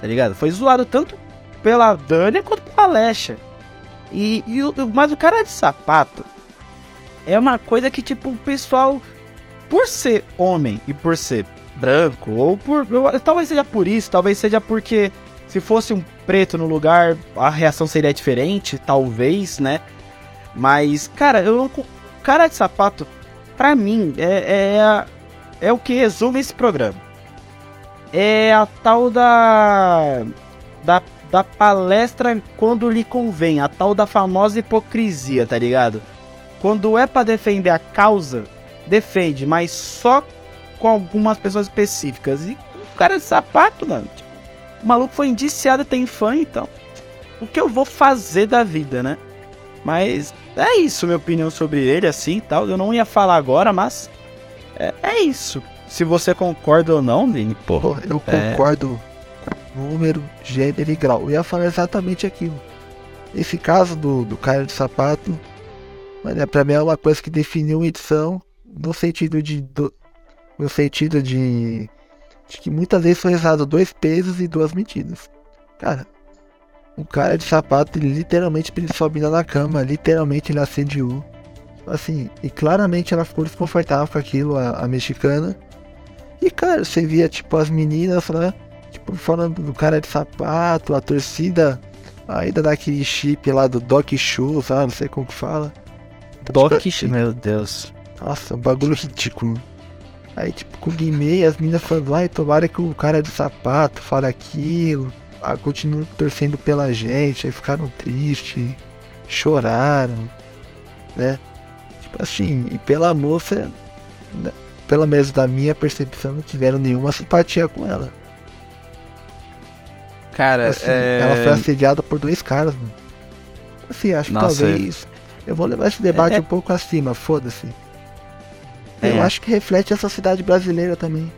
Tá ligado? Foi zoado tanto pela Dani quanto pela Lecha. E, e o, mas o cara de sapato é uma coisa que, tipo, o pessoal, por ser homem e por ser branco, ou por. talvez seja por isso, talvez seja porque se fosse um preto no lugar, a reação seria diferente, talvez, né? Mas, cara, eu não. Cara de sapato, pra mim, é, é, é o que resume esse programa. É a tal da. Da, da palestra quando lhe convém, a tal da famosa hipocrisia, tá ligado? Quando é para defender a causa, defende, mas só com algumas pessoas específicas. E o cara de sapato, mano. Tipo, o maluco foi indiciado tem fã, então. O que eu vou fazer da vida, né? Mas é isso, minha opinião sobre ele, assim tal. Eu não ia falar agora, mas. É, é isso. Se você concorda ou não, Vini, pô. pô eu é... concordo número, gênero e grau. Eu ia falar exatamente aquilo. Esse caso do, do cara de sapato, mano, é, pra mim é uma coisa que definiu uma edição no sentido de. Do, no sentido de, de que muitas vezes foi usado dois pesos e duas medidas. Cara, o cara de sapato, ele literalmente pensou a na cama, literalmente ele assediou. Assim, e claramente ela ficou desconfortável com aquilo, a, a mexicana. E cara, você via tipo as meninas, né? Tipo, falando do cara de sapato, a torcida ainda daquele chip lá do Doc Show, sabe? Não sei como que fala. Doc tipo, Show, meu Deus. Nossa, um bagulho ridículo. Aí, tipo, com o Guimê, as meninas falando, ai, tomara que o cara de sapato fale aquilo. Ah, continuam torcendo pela gente, aí ficaram tristes, choraram, né? Tipo assim, e pela moça, né? pelo menos da minha percepção, não tiveram nenhuma simpatia com ela. Cara, assim, é... ela foi assediada por dois caras, mano. Assim, acho que Nossa, talvez. Eu vou levar esse debate é, é... um pouco acima, foda-se. É. Eu acho que reflete a sociedade brasileira também.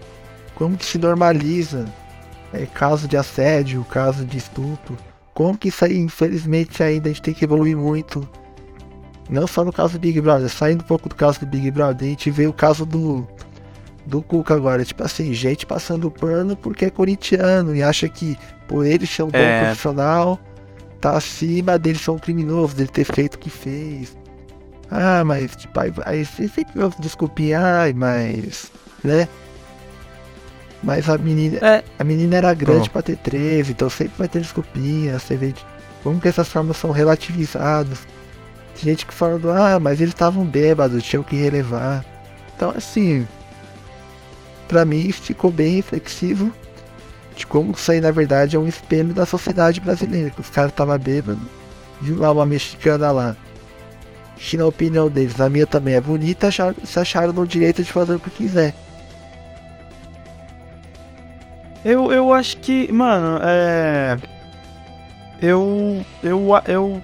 Como que se normaliza é, caso de assédio, caso de estupro. Como que isso aí, infelizmente, ainda a gente tem que evoluir muito. Não só no caso do Big Brother, saindo um pouco do caso do Big Brother, a gente vê o caso do do Cuca agora, tipo assim, gente passando pano porque é corintiano e acha que por ele ser um bom é. profissional, tá acima dele ser um criminoso, dele ter feito o que fez. Ah, mas tipo, aí, aí sempre desculpinha, ai, mas. né? Mas a menina. É. A menina era grande pra ter 13, então sempre vai ter desculpinha, você vê como que essas formas são relativizadas. Tem gente que fala, ah, mas eles estavam bêbados, tinham que relevar. Então assim. Pra mim ficou bem reflexivo de como isso aí na verdade é um espelho da sociedade brasileira, que os caras estavam bêbados. Viu lá uma mexicana lá que na opinião deles, a minha também é bonita, acharam, se acharam no direito de fazer o que quiser. Eu, eu acho que, mano, é. Eu. Eu. Eu.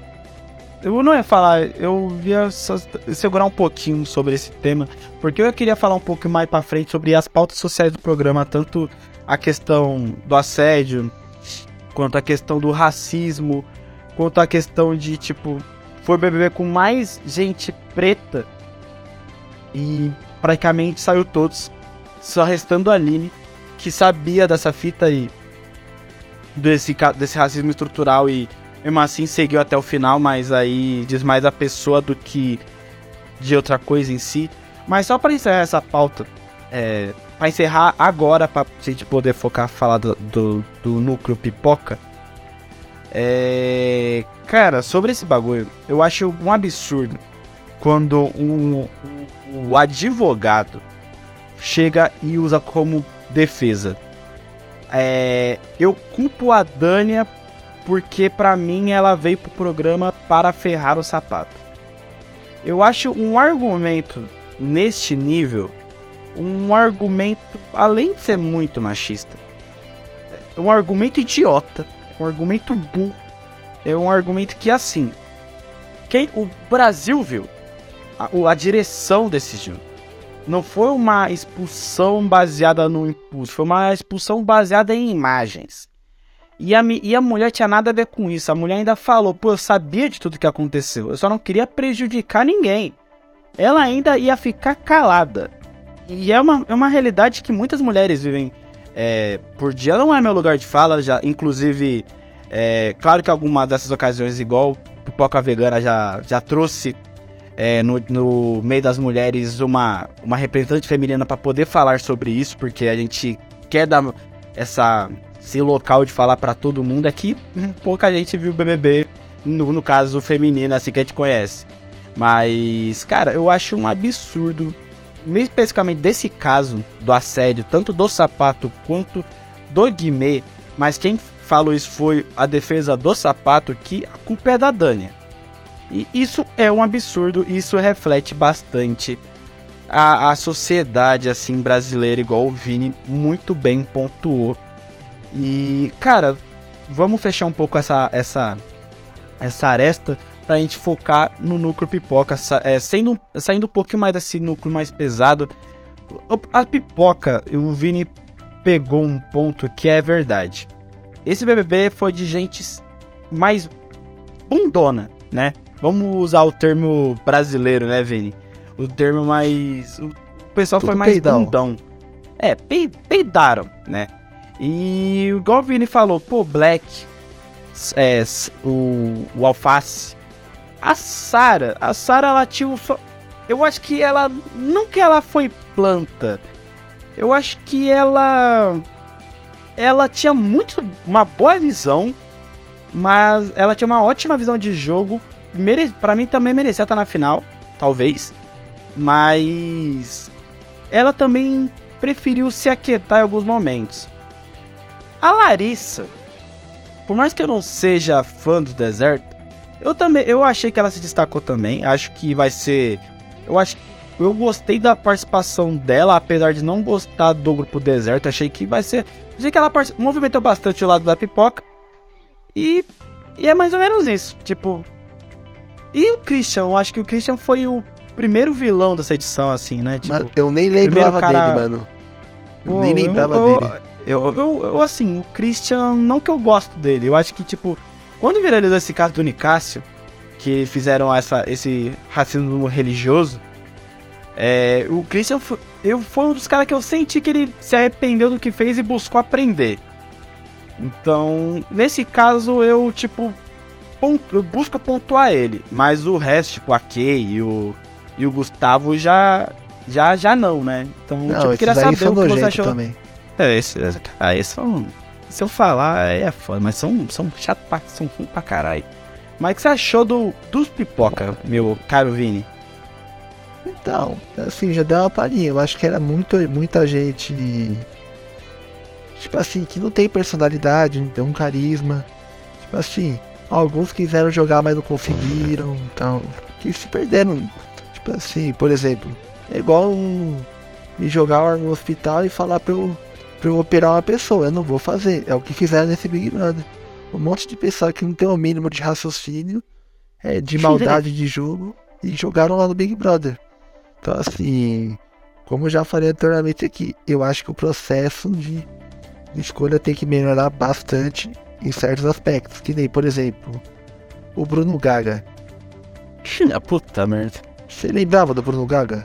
Eu não ia falar, eu ia segurar um pouquinho sobre esse tema, porque eu queria falar um pouco mais para frente sobre as pautas sociais do programa, tanto a questão do assédio, quanto a questão do racismo, quanto a questão de, tipo, foi BBB com mais gente preta e praticamente saiu todos, só restando a Aline, que sabia dessa fita aí, desse, desse racismo estrutural e mesmo assim seguiu até o final, mas aí diz mais a pessoa do que de outra coisa em si. Mas só para encerrar essa pauta, é, para encerrar agora, para a gente poder focar falar do, do, do núcleo pipoca, é, Cara, sobre esse bagulho, eu acho um absurdo quando um, um, um advogado chega e usa como defesa. É, eu culpo a Dânia porque para mim ela veio pro programa para ferrar o sapato. Eu acho um argumento neste nível um argumento além de ser muito machista, é um argumento idiota, um argumento burro é um argumento que assim, quem o Brasil viu, a, a direção decidiu. Não foi uma expulsão baseada no impulso, foi uma expulsão baseada em imagens. E a, e a mulher tinha nada a ver com isso. A mulher ainda falou: pô, eu sabia de tudo que aconteceu, eu só não queria prejudicar ninguém. Ela ainda ia ficar calada. E é uma, é uma realidade que muitas mulheres vivem é, por dia. Não é meu lugar de fala, já, inclusive é, claro que alguma dessas ocasiões, igual Pipoca Vegana já, já trouxe é, no, no, meio das mulheres uma, uma representante feminina para poder falar sobre isso, porque a gente quer dar essa, esse local de falar para todo mundo é que pouca gente viu o BBB, no, no caso feminino, assim que a gente conhece. Mas, cara, eu acho um absurdo, especificamente desse caso do assédio, tanto do sapato quanto do Guimê, mas quem falou isso foi a defesa do sapato, que a culpa é da Dânia. E isso é um absurdo, isso reflete bastante a, a sociedade assim brasileira, igual o Vini muito bem pontuou. E, cara, vamos fechar um pouco essa, essa, essa aresta pra gente focar no núcleo pipoca, é, sendo, saindo um pouquinho mais desse núcleo mais pesado. A pipoca, o Vini pegou um ponto que é verdade. Esse BBB foi de gente mais bundona, né? Vamos usar o termo brasileiro, né, Vini? O termo mais. O pessoal Tudo foi mais peidão. bundão. É, peidaram, né? E igual o Vini falou, pô, Black, é, o, o Alface, a Sara, a Sara ela tinha Eu acho que ela. Que ela foi planta. Eu acho que ela. Ela tinha muito. Uma boa visão. Mas ela tinha uma ótima visão de jogo. Mere, para mim também merecia estar na final. Talvez. Mas. Ela também preferiu se aquietar em alguns momentos. A Larissa, por mais que eu não seja fã do deserto, eu também, eu achei que ela se destacou também. Acho que vai ser, eu acho, eu gostei da participação dela, apesar de não gostar do grupo deserto. Achei que vai ser, achei que ela movimentou bastante o lado da pipoca e, e é mais ou menos isso, tipo. E o Christian, eu acho que o Christian foi o primeiro vilão dessa edição, assim, né? Tipo, eu nem lembrava cara... dele, mano. Pô, nem lembrava eu, dele. Eu, eu, eu, assim, o Christian, não que eu gosto dele, eu acho que, tipo, quando viralizou esse caso do Nicásio, que fizeram essa, esse racismo religioso, é, o Christian foi, eu, foi um dos caras que eu senti que ele se arrependeu do que fez e buscou aprender. Então, nesse caso, eu, tipo, busco pontuar ele. Mas o resto, tipo, a Kay e o, e o Gustavo já, já, já não, né? Então, não, tipo, queria saber o que você achou. Também. É, esse, ah, esses são. Se eu falar, é foda, mas são, são chato pra, são ruim pra caralho. Mas o que você achou do, dos pipoca, meu caro Vini? Então, assim, já deu uma palhinha. Eu acho que era muito, muita gente. Tipo assim, que não tem personalidade, não tem um carisma. Tipo assim, alguns quiseram jogar, mas não conseguiram. Então, que se perderam. Tipo assim, por exemplo, é igual um, me jogar no hospital e falar pra eu pra eu operar uma pessoa. Eu não vou fazer. É o que fizeram nesse Big Brother. Um monte de pessoa que não tem o mínimo de raciocínio, é, de (laughs) maldade de jogo, e jogaram lá no Big Brother. Então, assim, como eu já falei anteriormente aqui, eu acho que o processo de, de escolha tem que melhorar bastante em certos aspectos. Que nem, por exemplo, o Bruno Gaga. Ah, puta merda. Você lembrava do Bruno Gaga?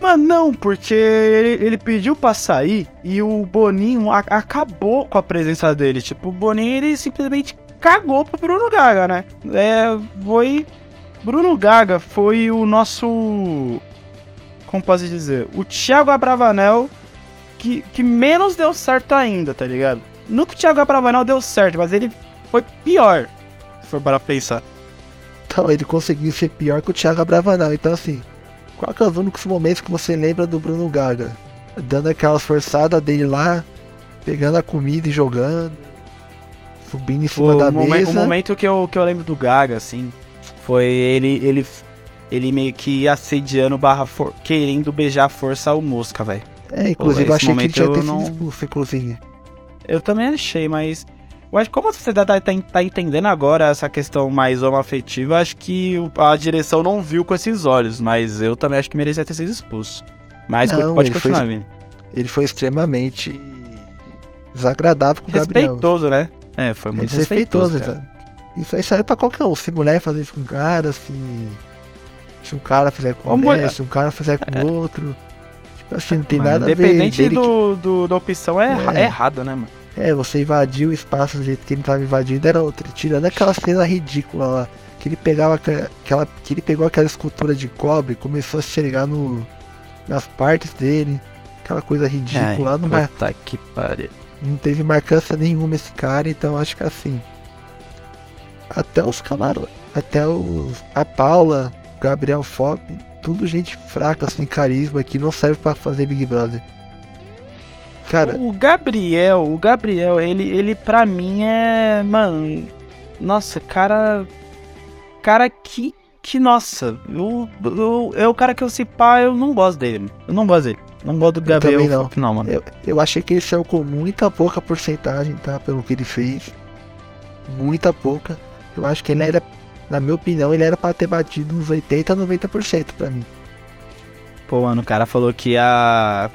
Mas não, porque ele, ele, pediu pra sair e o Boninho a, acabou com a presença dele. Tipo, o Boninho ele simplesmente cagou pro Bruno Gaga, né? É, foi. Bruno Gaga foi o nosso. Como posso dizer? O Thiago Abravanel que, que menos deu certo ainda, tá ligado? Nunca o Thiago Abravanel deu certo, mas ele foi pior. Se for para pensar. Então, ele conseguiu ser pior que o Thiago Abravanel. Então, assim, qual que é os únicos momentos que você lembra do Bruno Gaga? Dando aquelas forçadas dele lá, pegando a comida e jogando, subindo em cima o da momen mesa. O momento que eu, que eu lembro do Gaga, assim, foi ele ele, ele meio que assediando barra for, querendo beijar a força ao Mosca, velho. É, inclusive eu achei que ele tinha ter não... sido expulso, inclusive. Eu também achei, mas eu acho que como a sociedade tá, tá, tá, entendendo agora essa questão mais homoafetiva, acho que a direção não viu com esses olhos, mas eu também acho que merecia ter sido expulso. Mas não, pode continuar, foi, Ele foi extremamente desagradável com o Gabriel. Respeitoso, né? É, foi muito respeitoso. respeitoso isso aí serve pra qualquer um. Se mulher fazer isso com cara, se. Se um cara fizer com mulher, se um cara fizer com (laughs) outro. Tipo assim, não tem nada a ver. Independente do, que... do, da opção, é, é. é errado, né, mano? É, você invadiu o espaço do jeito que ele estava invadindo era outro. Tirando aquela cena ridícula lá. Que ele pegava aquela. Que ele pegou aquela escultura de cobre e começou a chegar no. nas partes dele. Aquela coisa ridícula Ai, lá no Puta que pariu. Não teve marcância nenhuma esse cara, então acho que assim. Até os camarotes. Até os. A Paula, Gabriel Fop, tudo gente fraca, assim, carisma, que não serve para fazer Big Brother. Cara. O Gabriel, o Gabriel, ele, ele pra mim é. Mano. Nossa, cara. Cara que. Que, nossa, eu, eu, é o cara que eu se pá, eu não gosto dele. Eu não gosto dele. Não gosto do Gabriel. Eu não. não, mano. Eu, eu achei que ele saiu com muita pouca porcentagem, tá? Pelo que ele fez. Muita pouca. Eu acho que ele era, na minha opinião, ele era pra ter batido uns 80, 90% pra mim. Pô, mano, o cara falou que ia.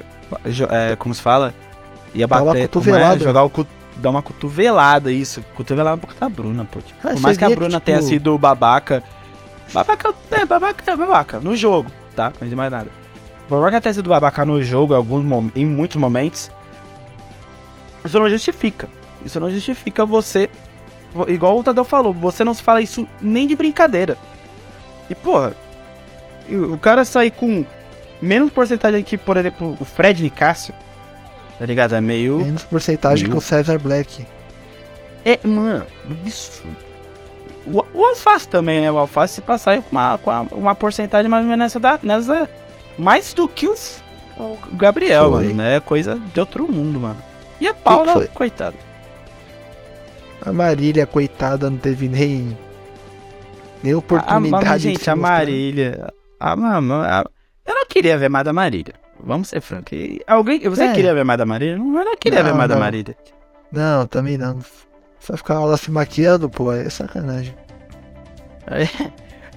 É, como se fala? Ia bater. Uma é? cotovelada. É, jogar o cu, dar uma cotovelada, isso. Cotovelada por da Bruna, pô. Tipo, ah, por mais que a Bruna tipo... tenha sido babaca. Babaca, é, babaca, é, babaca. No jogo, tá? Não diz mais nada. Babaca tenha sido babaca no jogo em, alguns, em muitos momentos. Isso não justifica. Isso não justifica você igual o Tadeu falou, você não se fala isso nem de brincadeira. E, porra, o cara sair com menos porcentagem que, por exemplo, o Fred Nicásio, tá ligado? É meio. Menos porcentagem meio... que o Cesar Black. É, mano, absurdo. O, o Alface também, né? O Alface passar com uma, com uma porcentagem mais ou menos nessa, da, nessa. Mais do que os, o Gabriel, Foi. mano, né? Coisa de outro mundo, mano. E a Paula, coitada. A Marília, coitada, não teve nem. Nem oportunidade. A, a, gente, a Marília. A, mamãe. Eu não queria ver mais da Marília. Vamos ser francos. Alguém, você é. queria ver mais da Marília? Não, eu não queria não, ver mais não. da Marília. Não, também não. Só ficar lá se maquiando, pô, é sacanagem. É,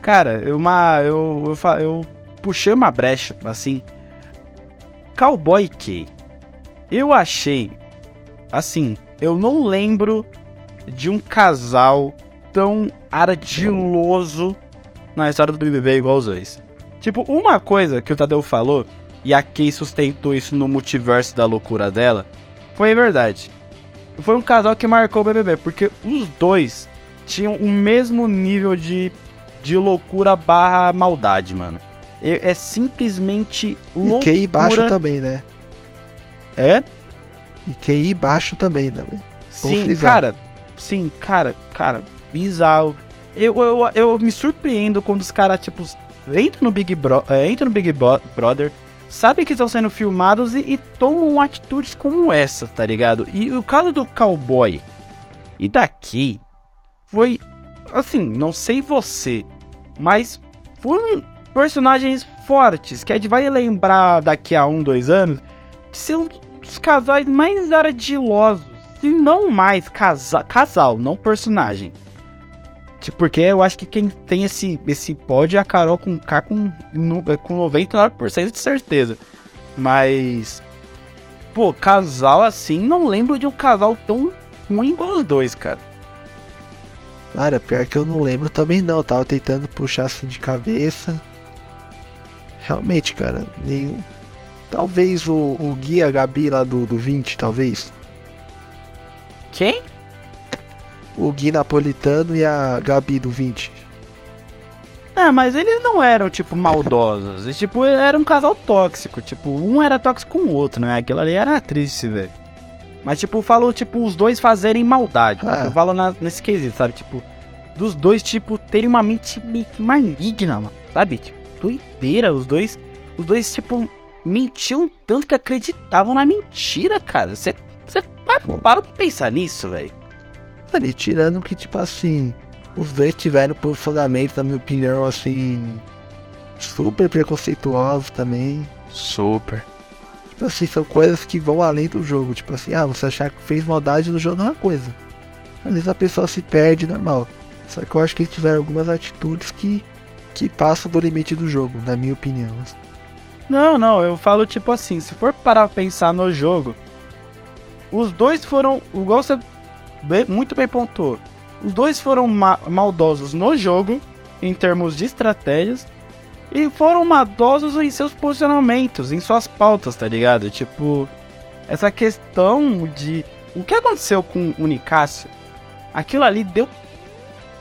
cara, uma, eu, eu, eu puxei uma brecha, assim. Cowboy K. Eu achei, assim, eu não lembro de um casal tão ardiloso na história do BBB igual os dois. Tipo, uma coisa que o Tadeu falou, e a Kay sustentou isso no multiverso da loucura dela, foi verdade. Foi um casal que marcou o BBB, porque os dois tinham o mesmo nível de, de loucura barra maldade, mano. É, é simplesmente loucura. E QI baixo também, né? É? E QI baixo também, né? Sim, cara, sim, cara, cara, bizarro. Eu, eu, eu me surpreendo quando os caras, tipo, entram no Big, Bro é, entram no Big Bo Brother, sabem que estão sendo filmados e, e, tomam atitudes como essa, tá ligado? E o caso do cowboy e daqui foi, assim, não sei você, mas foram personagens fortes que a gente vai lembrar daqui a um, dois anos de ser um dos casais mais ardilosos se não mais casa, casal, não personagem. Porque eu acho que quem tem esse, esse pódio é a Carol com K com, com 99% de certeza. Mas. Pô, casal assim, não lembro de um casal tão ruim igual os dois, cara. Cara, pior que eu não lembro também não. Eu tava tentando puxar assim de cabeça. Realmente, cara, nenhum. Talvez o, o Gui a Gabi lá do, do 20, talvez. Quem? O Gui Napolitano e a Gabi do 20. É, mas eles não eram, tipo, maldosos. Eles, tipo, era um casal tóxico. Tipo, um era tóxico com o outro, né? Aquilo ali era triste, velho. Mas, tipo, falou, tipo, os dois fazerem maldade. Ah. Eu falo na, nesse quesito, sabe? Tipo, dos dois, tipo, terem uma mente maligna, mano. Sabe? Tipo, doideira. Os dois, os dois, tipo, mentiam tanto que acreditavam na mentira, cara. Você você para, para pra pensar nisso, velho. Ali, tirando que, tipo assim, os dois tiveram posicionamento, na minha opinião, assim, super preconceituosos também. Super. Tipo assim, são coisas que vão além do jogo. Tipo assim, ah, você achar que fez maldade no jogo não é uma coisa. Às vezes a pessoa se perde normal. Só que eu acho que eles tiveram algumas atitudes que, que passam do limite do jogo, na minha opinião. Não, não, eu falo tipo assim, se for parar pra pensar no jogo, os dois foram, igual você bem, muito bem pontuou, os dois foram ma maldosos no jogo, em termos de estratégias, e foram maldosos em seus posicionamentos, em suas pautas, tá ligado? Tipo, essa questão de. O que aconteceu com o Nicásio? Aquilo ali deu.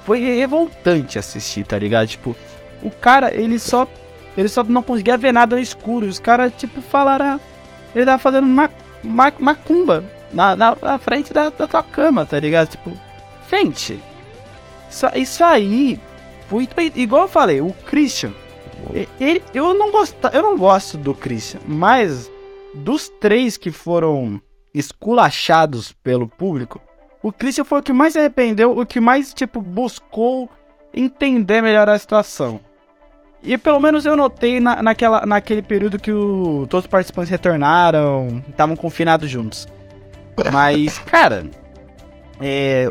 Foi revoltante assistir, tá ligado? Tipo, o cara, ele só. Ele só não conseguia ver nada no escuro. Os caras, tipo, falaram. Ele tava fazendo macumba na, na, na frente da, da, tua cama, tá ligado? Tipo, gente, isso, isso aí foi igual eu falei, o Christian. Ele, eu não gosto, eu não gosto do Christian, mas dos três que foram esculachados pelo público, o Christian foi o que mais se arrependeu, o que mais tipo buscou entender melhor a situação. E pelo menos eu notei na, naquela, naquele período que o, todos os participantes retornaram, estavam confinados juntos. (laughs) Mas, cara, é,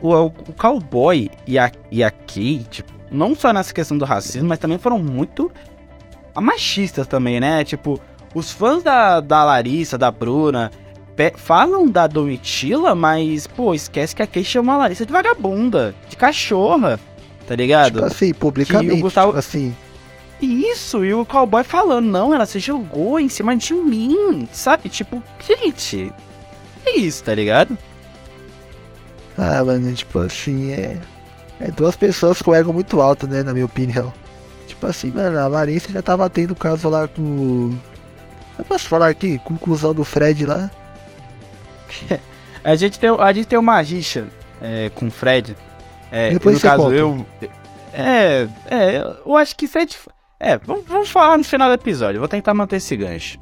o, o, o cowboy e a, e a Kate, não só nessa questão do racismo, mas também foram muito machistas também, né? Tipo, os fãs da, da Larissa, da Bruna, falam da Domitila, mas, pô, esquece que a Kate chama a Larissa de vagabunda, de cachorra. Tá ligado? Tipo assim, publicamente. Gustavo... Tipo assim. Isso, e o cowboy falando, não, ela se jogou em cima de mim, sabe? Tipo, gente, é isso, tá ligado? Ah, mano, tipo assim, é. É duas pessoas com ego muito alto, né, na minha opinião. Tipo assim, mano, a Larissa já tava tendo caso lá com. Eu posso falar aqui? Conclusão do Fred lá. (laughs) a, gente tem, a gente tem uma rixa é, com o Fred é, Depois no caso, conta. eu. É, é, eu acho que Fred. É, vamos, vamos falar no final do episódio. Vou tentar manter esse gancho.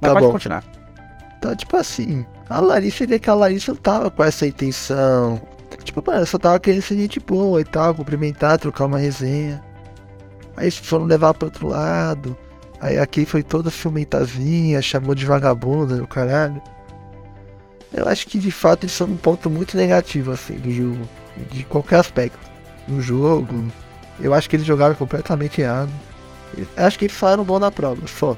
Mas tá pode bom. continuar. Então, tipo assim, a Larissa vê que a Larissa não tava com essa intenção. Tipo, mano, só tava querendo ser gente boa e tal, cumprimentar, trocar uma resenha. Aí foram levar pro outro lado. Aí aqui foi toda filmentazinha, chamou de vagabunda, o caralho. Eu acho que de fato eles são um ponto muito negativo, assim, do jogo de qualquer aspecto. No jogo, eu acho que eles jogaram completamente errado. Eu acho que eles falaram bom na prova, só.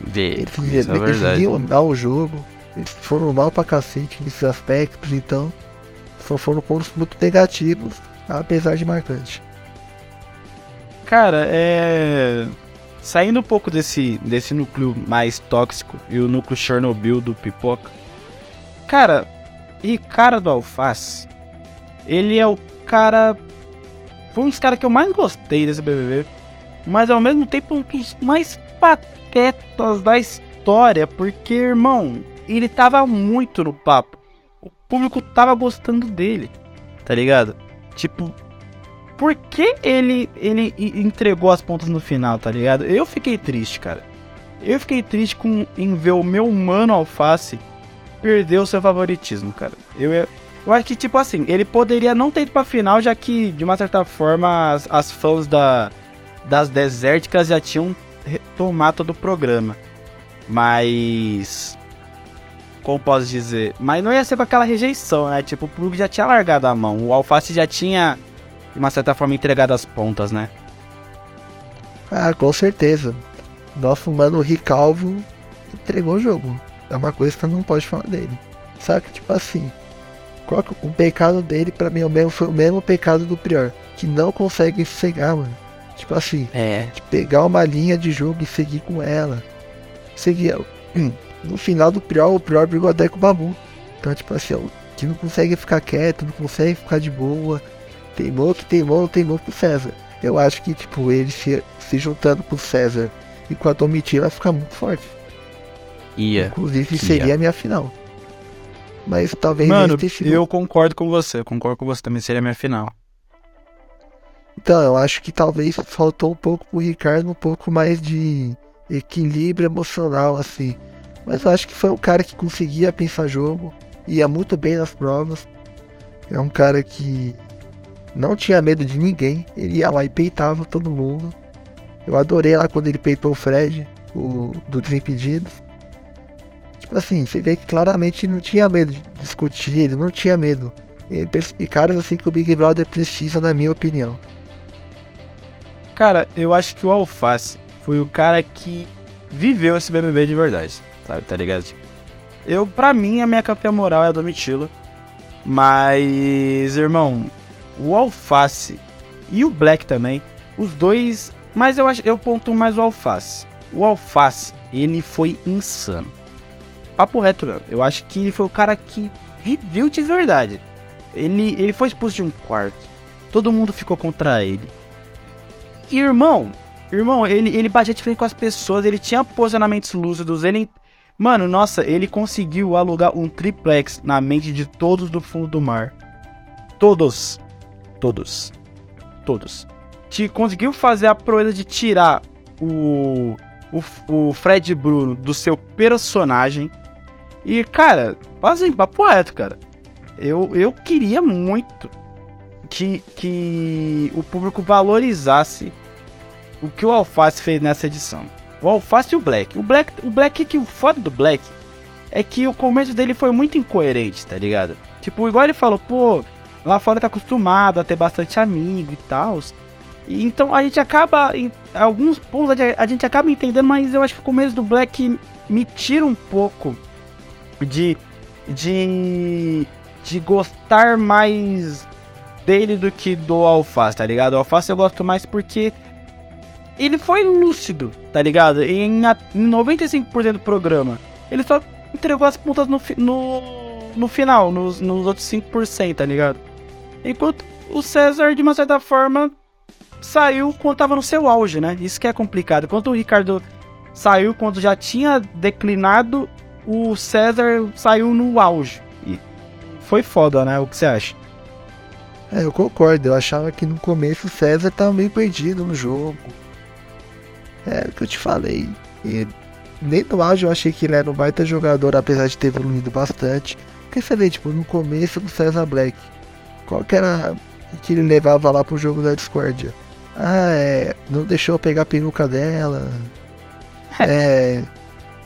Vê, eles, é eles viram mal o jogo, eles foram mal pra cacete nesses aspectos, então só foram pontos muito negativos, apesar de marcante. Cara, é. Saindo um pouco desse, desse núcleo mais tóxico e o núcleo Chernobyl do pipoca. Cara, Ricardo Alface ele é o cara. Foi um dos caras que eu mais gostei desse BBB. Mas ao mesmo tempo um dos mais patetas da história. Porque, irmão, ele tava muito no papo. O público tava gostando dele. Tá ligado? Tipo, por que ele, ele entregou as pontas no final, tá ligado? Eu fiquei triste, cara. Eu fiquei triste com, em ver o meu mano alface perder o seu favoritismo, cara. Eu, eu acho que, tipo assim, ele poderia não ter ido pra final, já que, de uma certa forma, as, as fãs da, das desérticas já tinham tomado todo o programa. Mas. Como posso dizer? Mas não ia ser com aquela rejeição, né? Tipo, o público já tinha largado a mão. O Alface já tinha, de uma certa forma, entregado as pontas, né? Ah, com certeza. Nosso mano Ricalvo entregou o jogo. É uma coisa que não pode falar dele. Sabe? Tipo assim, qual que, o pecado dele, pra mim, é o mesmo, foi o mesmo pecado do Prior. Que não consegue cegar, mano. Tipo assim, é. de pegar uma linha de jogo e seguir com ela. Seguir. (clears throat) No final do Prior, o Prior brigou até com o Babu. Então, tipo assim, ó, que não consegue ficar quieto, não consegue ficar de boa. Teimou que teimou, teimou com o César. Eu acho que, tipo, ele se, se juntando com o César e com a Domitila vai ficar muito forte. Ia. Inclusive, seria Ia. a minha final. Mas talvez. Mano, eu concordo com você. Eu concordo com você também. Seria a minha final. Então, eu acho que talvez faltou um pouco pro Ricardo um pouco mais de equilíbrio emocional, assim. Mas eu acho que foi um cara que conseguia pensar jogo, ia muito bem nas provas. É um cara que não tinha medo de ninguém, ele ia lá e peitava todo mundo. Eu adorei lá quando ele peitou o Fred, o do Desimpedidos assim, você vê que claramente não tinha medo de discutir, ele não tinha medo. E caras assim que o Big Brother precisa, na minha opinião. Cara, eu acho que o Alface foi o cara que viveu esse BBB de verdade, sabe? Tá ligado? Eu, pra mim, a minha campeã moral é a Domitila. Mas, irmão, o Alface e o Black também, os dois. Mas eu acho eu ponto mais o Alface. O Alface, ele foi insano papo reto, meu. Eu acho que ele foi o cara que viu de verdade. Ele, ele foi expulso de um quarto. Todo mundo ficou contra ele. E, irmão, irmão, ele, ele batia de frente com as pessoas, ele tinha posicionamentos lúcidos, ele. Mano, nossa, ele conseguiu alugar um triplex na mente de todos do fundo do mar. Todos. Todos. Todos. Te conseguiu fazer a proeza de tirar o, o, o Fred Bruno do seu personagem. E, cara, assim, papo reto, cara. Eu, eu queria muito que, que o público valorizasse o que o Alface fez nessa edição. O Alface e o Black. O Black, o Black que o foda do Black é que o começo dele foi muito incoerente, tá ligado? Tipo, igual ele falou, pô, lá fora tá acostumado a ter bastante amigo e tal. Então a gente acaba, em alguns pontos a gente acaba entendendo, mas eu acho que o começo do Black me tira um pouco de de de gostar mais dele do que do Alface, tá ligado? O Alface eu gosto mais porque ele foi lúcido, tá ligado? Em, em 95% do programa, ele só entregou as pontas no, no, no final, nos, nos outros 5%, tá ligado? Enquanto o César, de uma certa forma, saiu quando tava no seu auge, né? Isso que é complicado. Enquanto o Ricardo saiu quando já tinha declinado, o César saiu no auge. E foi foda, né? O que você acha? É, eu concordo. Eu achava que no começo o César tava meio perdido no jogo. É o que eu te falei. E nem no auge eu achei que ele era um baita jogador, apesar de ter evoluído bastante. Porque você vê, tipo, no começo do César Black, qual que era que ele levava lá pro jogo da Discordia? Ah, é. Não deixou eu pegar a peruca dela. é.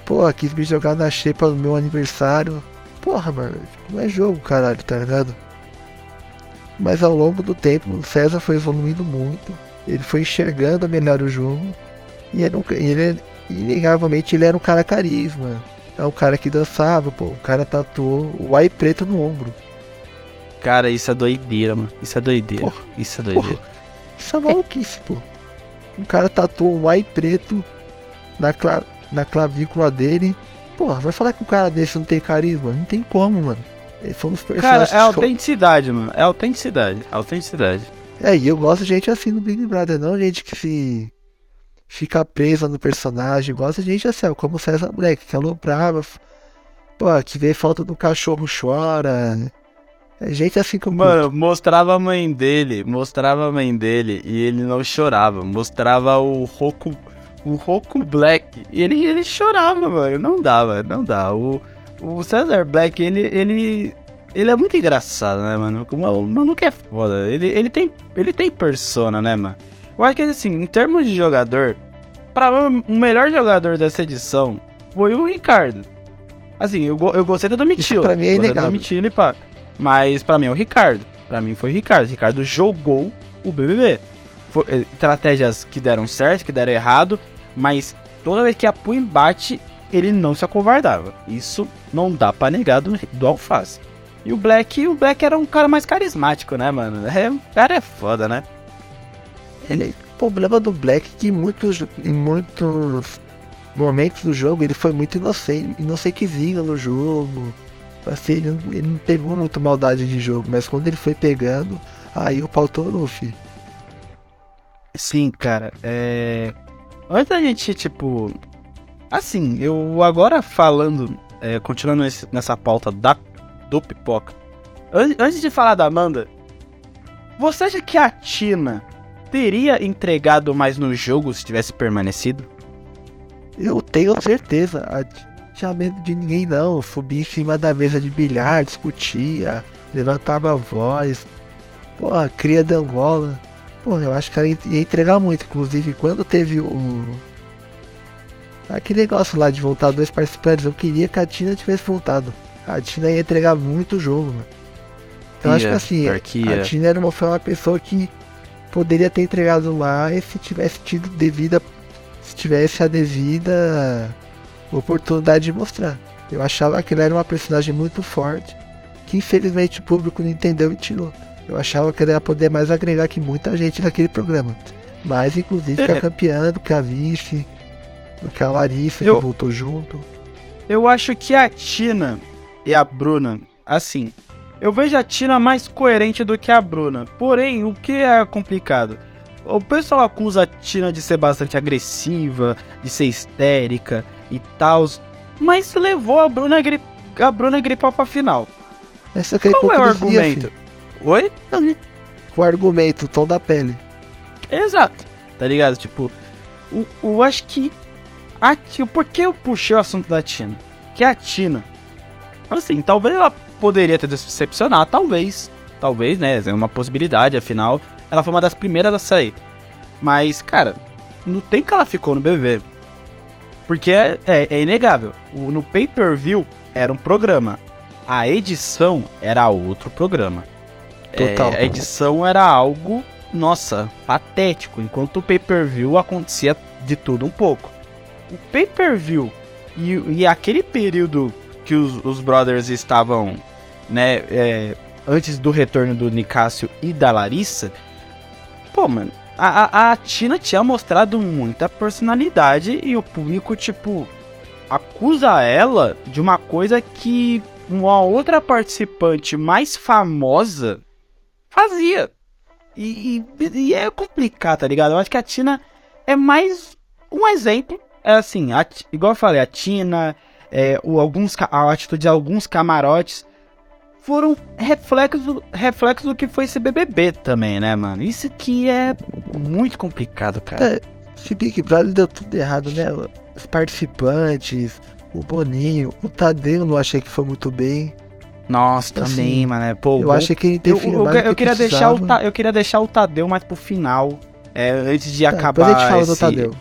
Pô, quis me jogar na xepa no meu aniversário. Porra, mano, não é jogo, caralho, tá ligado? Mas ao longo do tempo, o César foi evoluindo muito. Ele foi enxergando melhor o jogo. E era um, ele, inegavelmente, ele era um cara carisma. É um cara que dançava, pô. O cara tatuou o ai preto no ombro. Cara, isso é doideira, mano. Isso é doideira. Porra, isso é doideira. Porra, isso é maluquice, pô. Um cara tatuou o ai preto na, cla na clavícula dele. Porra, vai falar que um cara desse não tem carisma? Não tem como, mano. Fomos Cara, é autenticidade, mano. É autenticidade. Autenticidade. É, e eu gosto de gente assim no Big Brother, não gente que se fica presa no personagem. Gosto de gente assim, como o César Black, que aloprava. Pô, que vê falta do cachorro chora. É gente assim eu Mano, mostrava a mãe dele, mostrava a mãe dele e ele não chorava. Mostrava o Roku, o Roku Black e ele, ele chorava, mano. Não dava, não dá. O, o Cesar Black, ele, ele, ele é muito engraçado, né, mano? O maluco é foda. Ele, ele, tem, ele tem persona, né, mano? Eu acho que, assim, em termos de jogador, mim, o melhor jogador dessa edição foi o Ricardo. Assim, eu, eu gostei do Domitila. Pra mim é inegável. Domitila e pá. Mas pra mim é o Ricardo. Pra mim foi o Ricardo. O Ricardo jogou o BBB. Foi, eh, estratégias que deram certo, que deram errado, mas toda vez que a Pui bate, ele não se acovardava. Isso não dá pra negar do, do Alface. E o Black, o Black era um cara mais carismático, né, mano? É, o cara é foda, né? Ele, o problema do Black é que muitos, em muitos momentos do jogo ele foi muito inocente, inocentezinho no jogo. Assim, ele, ele não pegou muito maldade de jogo, mas quando ele foi pegando, aí o pau torou. Sim, cara, é. Antes da gente, tipo, Assim, eu agora falando, é, continuando nesse, nessa pauta da, do pipoca, an antes de falar da Amanda, você acha que a Tina teria entregado mais no jogo se tivesse permanecido? Eu tenho certeza. Tinha medo de ninguém não. Subia em cima da mesa de bilhar, discutia, levantava a voz. Pô, cria de Angola. Pô, eu acho que ela ia entregar muito. Inclusive, quando teve o Aquele negócio lá de voltar dois participantes, eu queria que a Tina tivesse voltado. A Tina ia entregar muito jogo, mano. Então acho que assim, a Tina era uma, foi uma pessoa que poderia ter entregado lá e se tivesse tido devida. Se tivesse a devida oportunidade de mostrar. Eu achava que ela era uma personagem muito forte, que infelizmente o público não entendeu e tirou. Eu achava que ela ia poder mais agregar que muita gente naquele programa. Mais inclusive é. que a campeã, do que a vice, que a Larissa eu, que voltou junto. Eu acho que a Tina e a Bruna, assim, eu vejo a Tina mais coerente do que a Bruna. Porém, o que é complicado? O pessoal acusa a Tina de ser bastante agressiva, de ser histérica e tal. mas levou a Bruna, Gri a Bruna Gripal pra final. Essa que é Qual é o argumento? Filho. Oi? O argumento, o tom da pele. Exato. Tá ligado? Tipo, o acho que. A, por que eu puxei o assunto da Tina? Que a Tina. Assim, talvez ela poderia ter decepcionado, talvez. Talvez, né? É uma possibilidade, afinal. Ela foi uma das primeiras a sair. Mas, cara, no tempo que ela ficou no BBB. Porque é, é, é inegável. O, no pay-per-view era um programa. A edição era outro programa. Total. É, a edição era algo, nossa, patético. Enquanto o pay-per-view acontecia de tudo um pouco. O pay-per-view e, e, aquele período que os, os brothers estavam, né, é, antes do retorno do Nicásio e da Larissa, pô, mano, a, a, a Tina tinha mostrado muita personalidade e o público, tipo, acusa ela de uma coisa que uma outra participante mais famosa fazia. E, e, e, é complicado, tá ligado? Eu acho que a Tina é mais um exemplo. É assim, a, igual eu falei, a Tina, é, o, alguns, a atitude de alguns camarotes foram reflexos, reflexos do que foi esse BBB também, né, mano? Isso que é muito complicado, cara. É, esse Big Brother deu tudo errado, né? Os participantes, o Boninho, o Tadeu não achei que foi muito bem. Nossa, assim, também, mano. Pô, eu bom, achei que ele teve eu, eu, eu, eu queria deixar o Eu queria deixar o Tadeu mais pro final. É, antes de tá, acabar. Depois a gente fala esse... do Tadeu.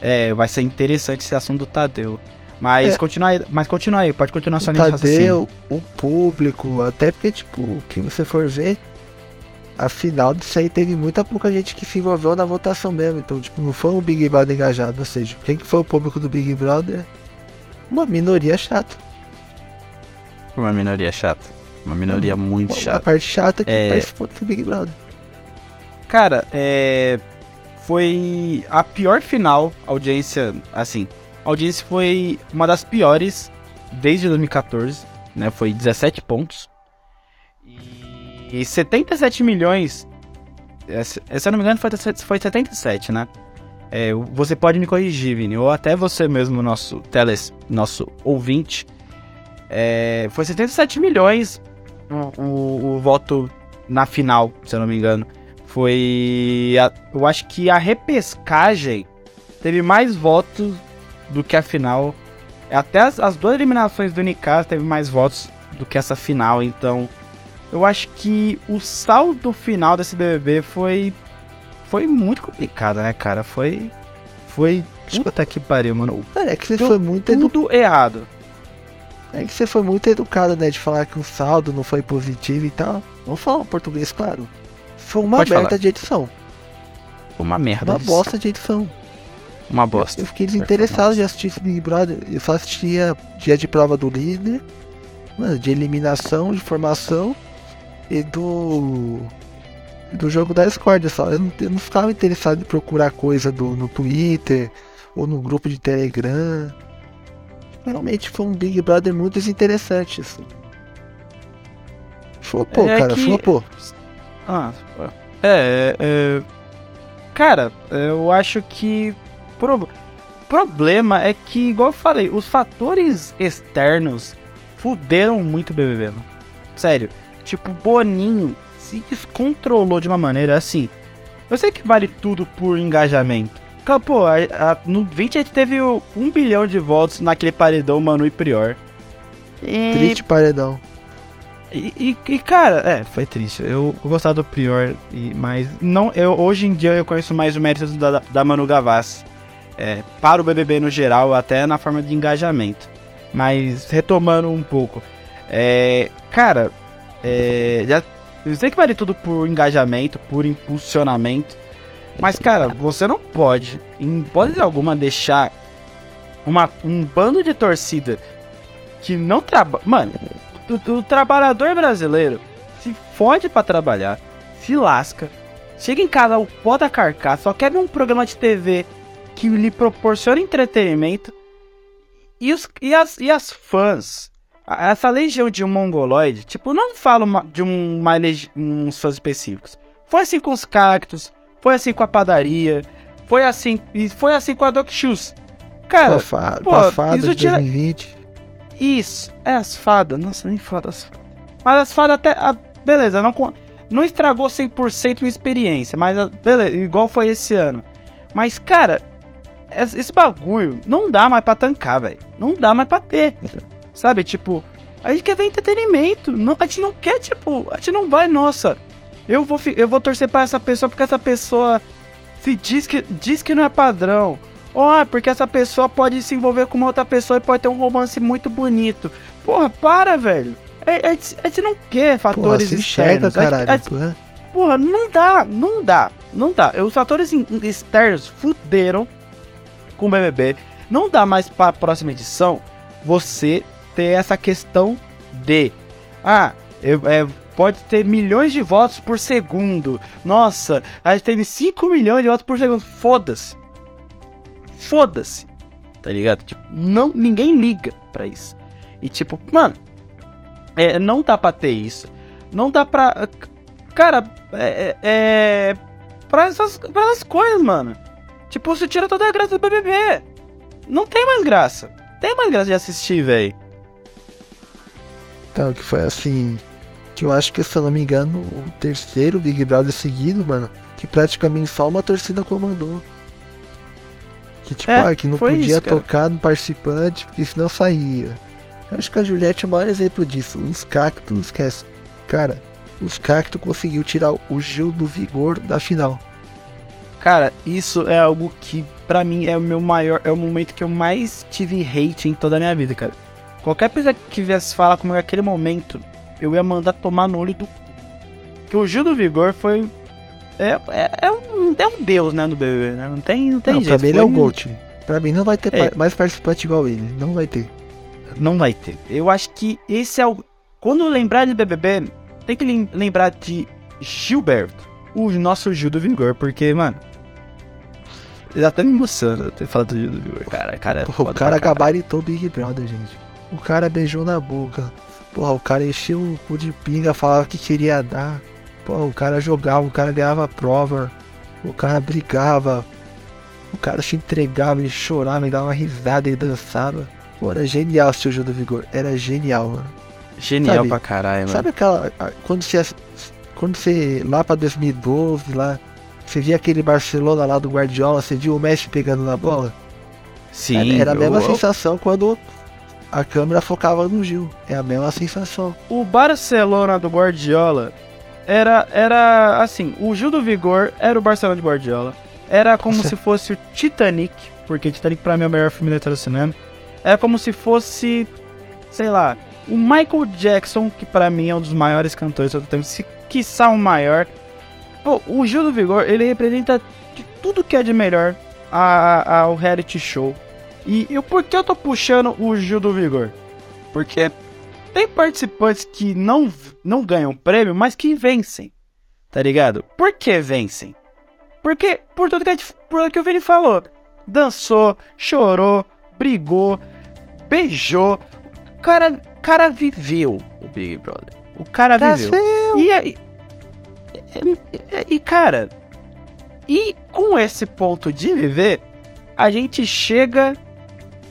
É, vai ser interessante esse assunto do Tadeu. Mas é. continua aí, mas continua aí, pode continuar sua linha Tadeu, o público, até porque, tipo, o que você for ver, afinal disso aí teve muita pouca gente que se envolveu na votação mesmo. Então, tipo, não foi um Big Brother engajado. Ou seja, quem que foi o público do Big Brother? Uma minoria chata. Uma minoria chata. Uma minoria uma, muito chata. A parte chata que é... participou do Big Brother. Cara, é. Foi a pior final, audiência, assim, a audiência foi uma das piores desde 2014, né? Foi 17 pontos. E 77 milhões. Se eu não me engano, foi, foi 77, né? É, você pode me corrigir, Vini, ou até você mesmo, nosso teles, nosso ouvinte. É, foi 77 milhões o, o, o, voto na final, se eu não me engano. Foi. A, eu acho que a repescagem teve mais votos do que a final. Até as, as duas eliminações do Unicast teve mais votos do que essa final, então eu acho que o saldo final desse BBB foi foi muito complicado, né, cara? Foi foi puta que pariu, mano. Cara, é que você Deu foi muito tudo edu... errado. É que você foi muito educado, né, de falar que o saldo não foi positivo e tal. Vamos falar um português, claro. Foi uma Pode merda falar. de edição. Uma merda. Uma bosta de edição. Uma bosta. Eu fiquei desinteressado de assistir esse Big Brother. Eu só assistia dia de prova do líder, de eliminação, de formação e do. do jogo da Discord só. Eu não, eu não ficava interessado em procurar coisa do, no Twitter ou no grupo de Telegram. Realmente foi um Big Brother muito desinteressante. Assim. Flopou, é cara, que... flopou. Ah, é, é. Cara, eu acho que pro... problema é que, igual eu falei, os fatores externos fuderam muito o BBB, mano. Sério. Tipo, Boninho se descontrolou de uma maneira assim. Eu sei que vale tudo por engajamento. Pô, a, a, no 20 a gente teve um bilhão de votos naquele paredão Manu e Prior. E... Triste paredão. E, e, e, cara, é, foi triste. Eu, eu gostava do Prior, e, mas não, eu, hoje em dia eu conheço mais o mérito da, da Manu Gavassi é, para o BBB no geral, até na forma de engajamento. Mas retomando um pouco, é, cara, é, já, eu sei que vale tudo por engajamento, por impulsionamento, mas cara, você não pode, em hipótese alguma, deixar uma, um bando de torcida que não trabalha. Mano, o, o trabalhador brasileiro se fode para trabalhar, se lasca, chega em casa o pó da carcaça, só quer ver um programa de TV que lhe proporciona entretenimento. E, os, e, as, e as fãs, essa legião de um mongoloide, tipo, não falo de um, uma uns fãs específicos. Foi assim com os cactos, foi assim com a padaria, foi assim e foi assim com a Doc Shoes. Cara, a, fa pô, a fada isso de tira- 2020. Isso, é as fadas. Nossa, nem fadas. Mas as fadas até. ah, beleza, não, não estragou 100% minha experiência, mas ah, beleza, igual foi esse ano. Mas, cara, esse bagulho não dá mais pra tancar, velho. Não dá mais pra ter. (laughs) Sabe, tipo, a gente quer ver entretenimento. Não, a gente não quer, tipo, a gente não vai, nossa. Eu vou, eu vou torcer pra essa pessoa porque essa pessoa se diz que, diz que não é padrão. Ó, porque essa pessoa pode se envolver com uma outra pessoa e pode ter um romance muito bonito. Porra, para, velho. A, a gente- a gente não quer Porra, fatores enxerga, externos. A gente- caralho. a gente- porra. Porra, não dá, não dá, não dá. Os fatores externos fuderam com o BBB. Não dá mais pra próxima edição você ter essa questão de. Ah, eu- é, pode ter milhões de votos por segundo. Nossa, a gente teve 5 milhões de votos por segundo. Foda-se. Foda-se. Tá ligado? Tipo, não, ninguém liga pra isso. E tipo, mano, é, não dá pra ter isso. Não dá pra. Cara, é. é pra, essas, pra essas coisas, mano. Tipo, você tira toda a graça do BBB. Não tem mais graça. Tem mais graça de assistir, velho. Então, que foi assim. Que eu acho que, se eu não me engano, o terceiro Big Brother seguido, mano. Que praticamente só uma torcida comandou. Que tipo, É, ah, que não podia isso, tocar no participante, porque senão saía. Eu acho que a Juliette é o maior exemplo disso. Os cactos, esquece. Cara, os cactos conseguiu tirar o Gil do vigor da final. Cara, isso é algo que, pra mim, é o meu maior. É o momento que eu mais tive hate em toda a minha vida, cara. Qualquer pessoa que viesse falar comigo naquele momento, eu ia mandar tomar no olho do. Que o Gil do Vigor foi. É, é, é um, é um deus, né, no BBB, né? Não tem, não tem não, jeito. pra mim ele é o um- Gold. Pra mim não vai ter É. mais participante igual ele. Não vai ter. Não vai ter. Eu acho que esse é o. Quando lembrar de BBB, tem que lem- lembrar de Gilberto, o nosso Gil do Vigor, porque, mano. Ele até me emociona ter falado do Gil do Vigor. Cara, cara, é foda o cara caralho. gabaritou o Big Brother, gente. O cara beijou na boca. Porra, o cara encheu o cu de pinga, falava que queria dar. Porra, o cara jogava, o cara ganhava prova. O cara brigava. O cara se entregava, ele chorava, ele dava uma risada, ele dançava. Pô, era genial o Gil do Vigor. Era genial, mano. Genial Sabe? pra caralho, mano. Sabe aquela. Quando você. Quando você. Lá pra 2012, lá. Você via aquele Barcelona lá do Guardiola, você viu o Messi pegando na bola? Sim, Era a mesma eu- sensação quando a câmera focava no Gil. É a mesma sensação. o Barcelona do Guardiola era, era assim, o Gil do Vigor era o Barcelona de Guardiola. Era como (laughs) se fosse o Titanic, porque Titanic pra mim é o melhor filme da história do cinema. Era como se fosse, sei lá, o Michael Jackson, que pra mim é um dos maiores cantores do tempo, se quiçá o maior. Pô, o Gil do Vigor, ele representa de tudo que é de melhor a- a- ao reality show. E, e por que eu tô puxando o Gil do Vigor? Porque tem participantes que não, não ganham prêmio, mas que vencem. Tá ligado? Por que vencem? Porque, por tudo que, a por tudo que o Vini falou. Dançou, chorou, brigou, beijou. O cara, o cara viveu o Big Brother. O cara viveu. E aí. E, cara. E com esse ponto de viver, a gente chega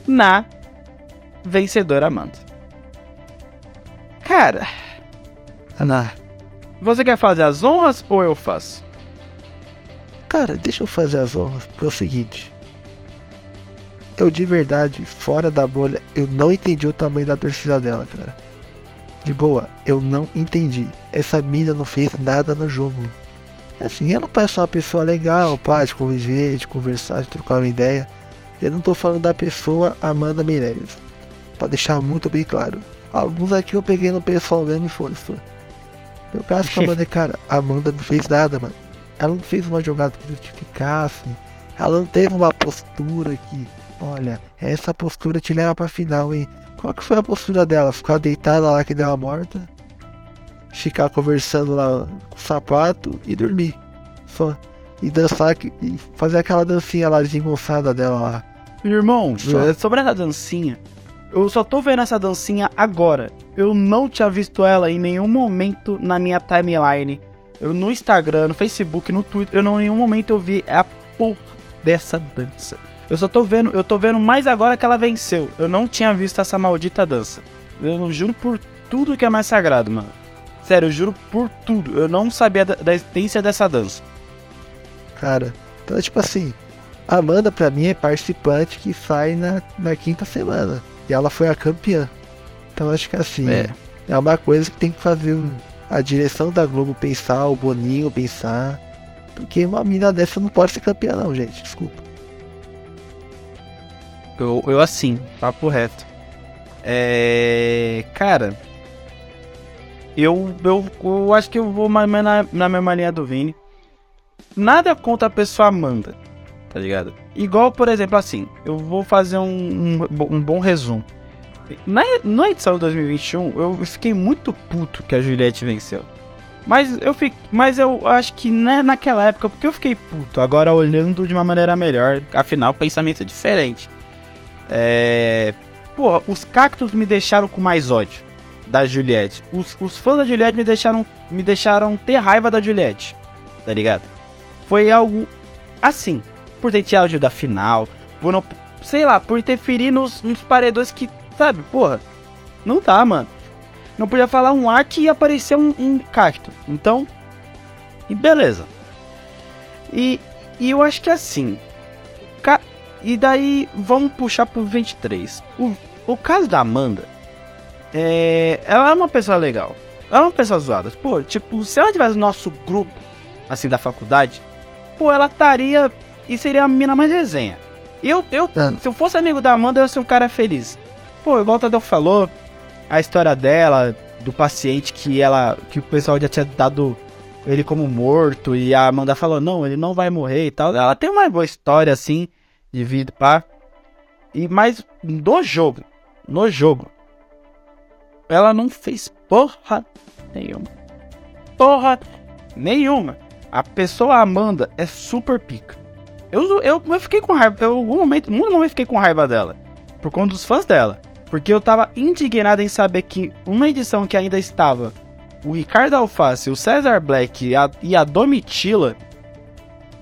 na vencedora Amanda. Cara, Ana, você quer fazer as honras ou eu faço? cara, deixa eu fazer as honras pro seguinte. Eu de verdade, fora da bolha, eu não entendi o tamanho da torcida dela, cara. De boa, eu não entendi. Essa mina não fez nada no jogo. Assim, ela parece uma pessoa legal, pá, de conviver, de conversar, de trocar uma ideia. Eu não tô falando da pessoa Amanda Meirelles. Pra deixar muito bem claro. Alguns aqui eu peguei no pessoal mesmo e foram. Meu caso com a Amanda é, (laughs) cara, a Amanda não fez nada, mano. Ela não fez uma jogada que justificasse. Ela não teve uma postura que, olha, essa postura te leva pra final, hein? Qual que foi a postura dela? Ficar deitada lá que deu a morta? Ficar conversando lá com o sapato e dormir. Só. E dançar e fazer aquela dancinha lá desengonçada dela lá. Irmão, Só. é sobre essa dancinha, eu só tô vendo essa dancinha agora. Eu não tinha visto ela em nenhum momento na minha timeline. Eu no Instagram, no Facebook, no Twitter, eu não em nenhum momento eu vi a porra dessa dança. Eu só tô vendo, eu tô vendo mais agora que ela venceu. Eu não tinha visto essa maldita dança. Eu não juro por tudo que é mais sagrado, mano. Sério, eu juro por tudo. Eu não sabia da, da existência dessa dança. Cara, então tipo assim, a Amanda pra mim é participante que sai na, na quinta semana. E ela foi a campeã. Então acho que assim, é, é uma coisa que tem que fazer a direção da Globo pensar, o Boninho pensar. Porque uma mina dessa não pode ser campeã não, gente. Desculpa. Eu, eu assim, papo reto. É. Cara. Eu, eu, eu acho que eu vou mais na, na mesma linha do Vini. Nada contra a pessoa Amanda, tá ligado? Igual, por exemplo, assim, eu vou fazer um, um, um bom resumo. Na, na edição de 2021, eu fiquei muito puto que a Juliette venceu. Mas eu, fico, mas eu acho que né, naquela época, porque eu fiquei puto, agora olhando de uma maneira melhor, afinal, pensamento é diferente. É. Pô, os cactos me deixaram com mais ódio da Juliette. Os, os fãs da Juliette me deixaram, me deixaram ter raiva da Juliette, tá ligado? Foi algo assim, por ter áudio da final, por não, sei lá, por interferir nos, nos paredões que, sabe, porra, não tá, mano. Não podia falar um arte e aparecer um, um cacto. Então, e beleza. E, e eu acho que assim, e daí vamos puxar pro 23. O, o caso da Amanda, é, ela é uma pessoa legal. Ela é uma pessoa zoada. Pô, tipo, se ela tivesse no nosso grupo, assim, da faculdade, pô, ela estaria. E seria a mina mais resenha. Eu, eu, ah. se eu fosse amigo da Amanda, eu ia ser um cara feliz. Pô, igual o Tadeu falou, a história dela, do paciente que ela. que o pessoal já tinha dado ele como morto. E a Amanda falou, não, ele não vai morrer e tal. Ela tem uma boa história, assim, de vida, pá. E, mas no jogo, no jogo, ela não fez porra nenhuma. Porra nenhuma. A pessoa Amanda é super pica. Eu, eu, eu fiquei com raiva. Eu, algum momento, muito momento fiquei com raiva dela. Por conta dos fãs dela. Porque eu tava indignado em saber que uma edição que ainda estava o Ricardo Alface, o Cesar Black e a, e a Domitila,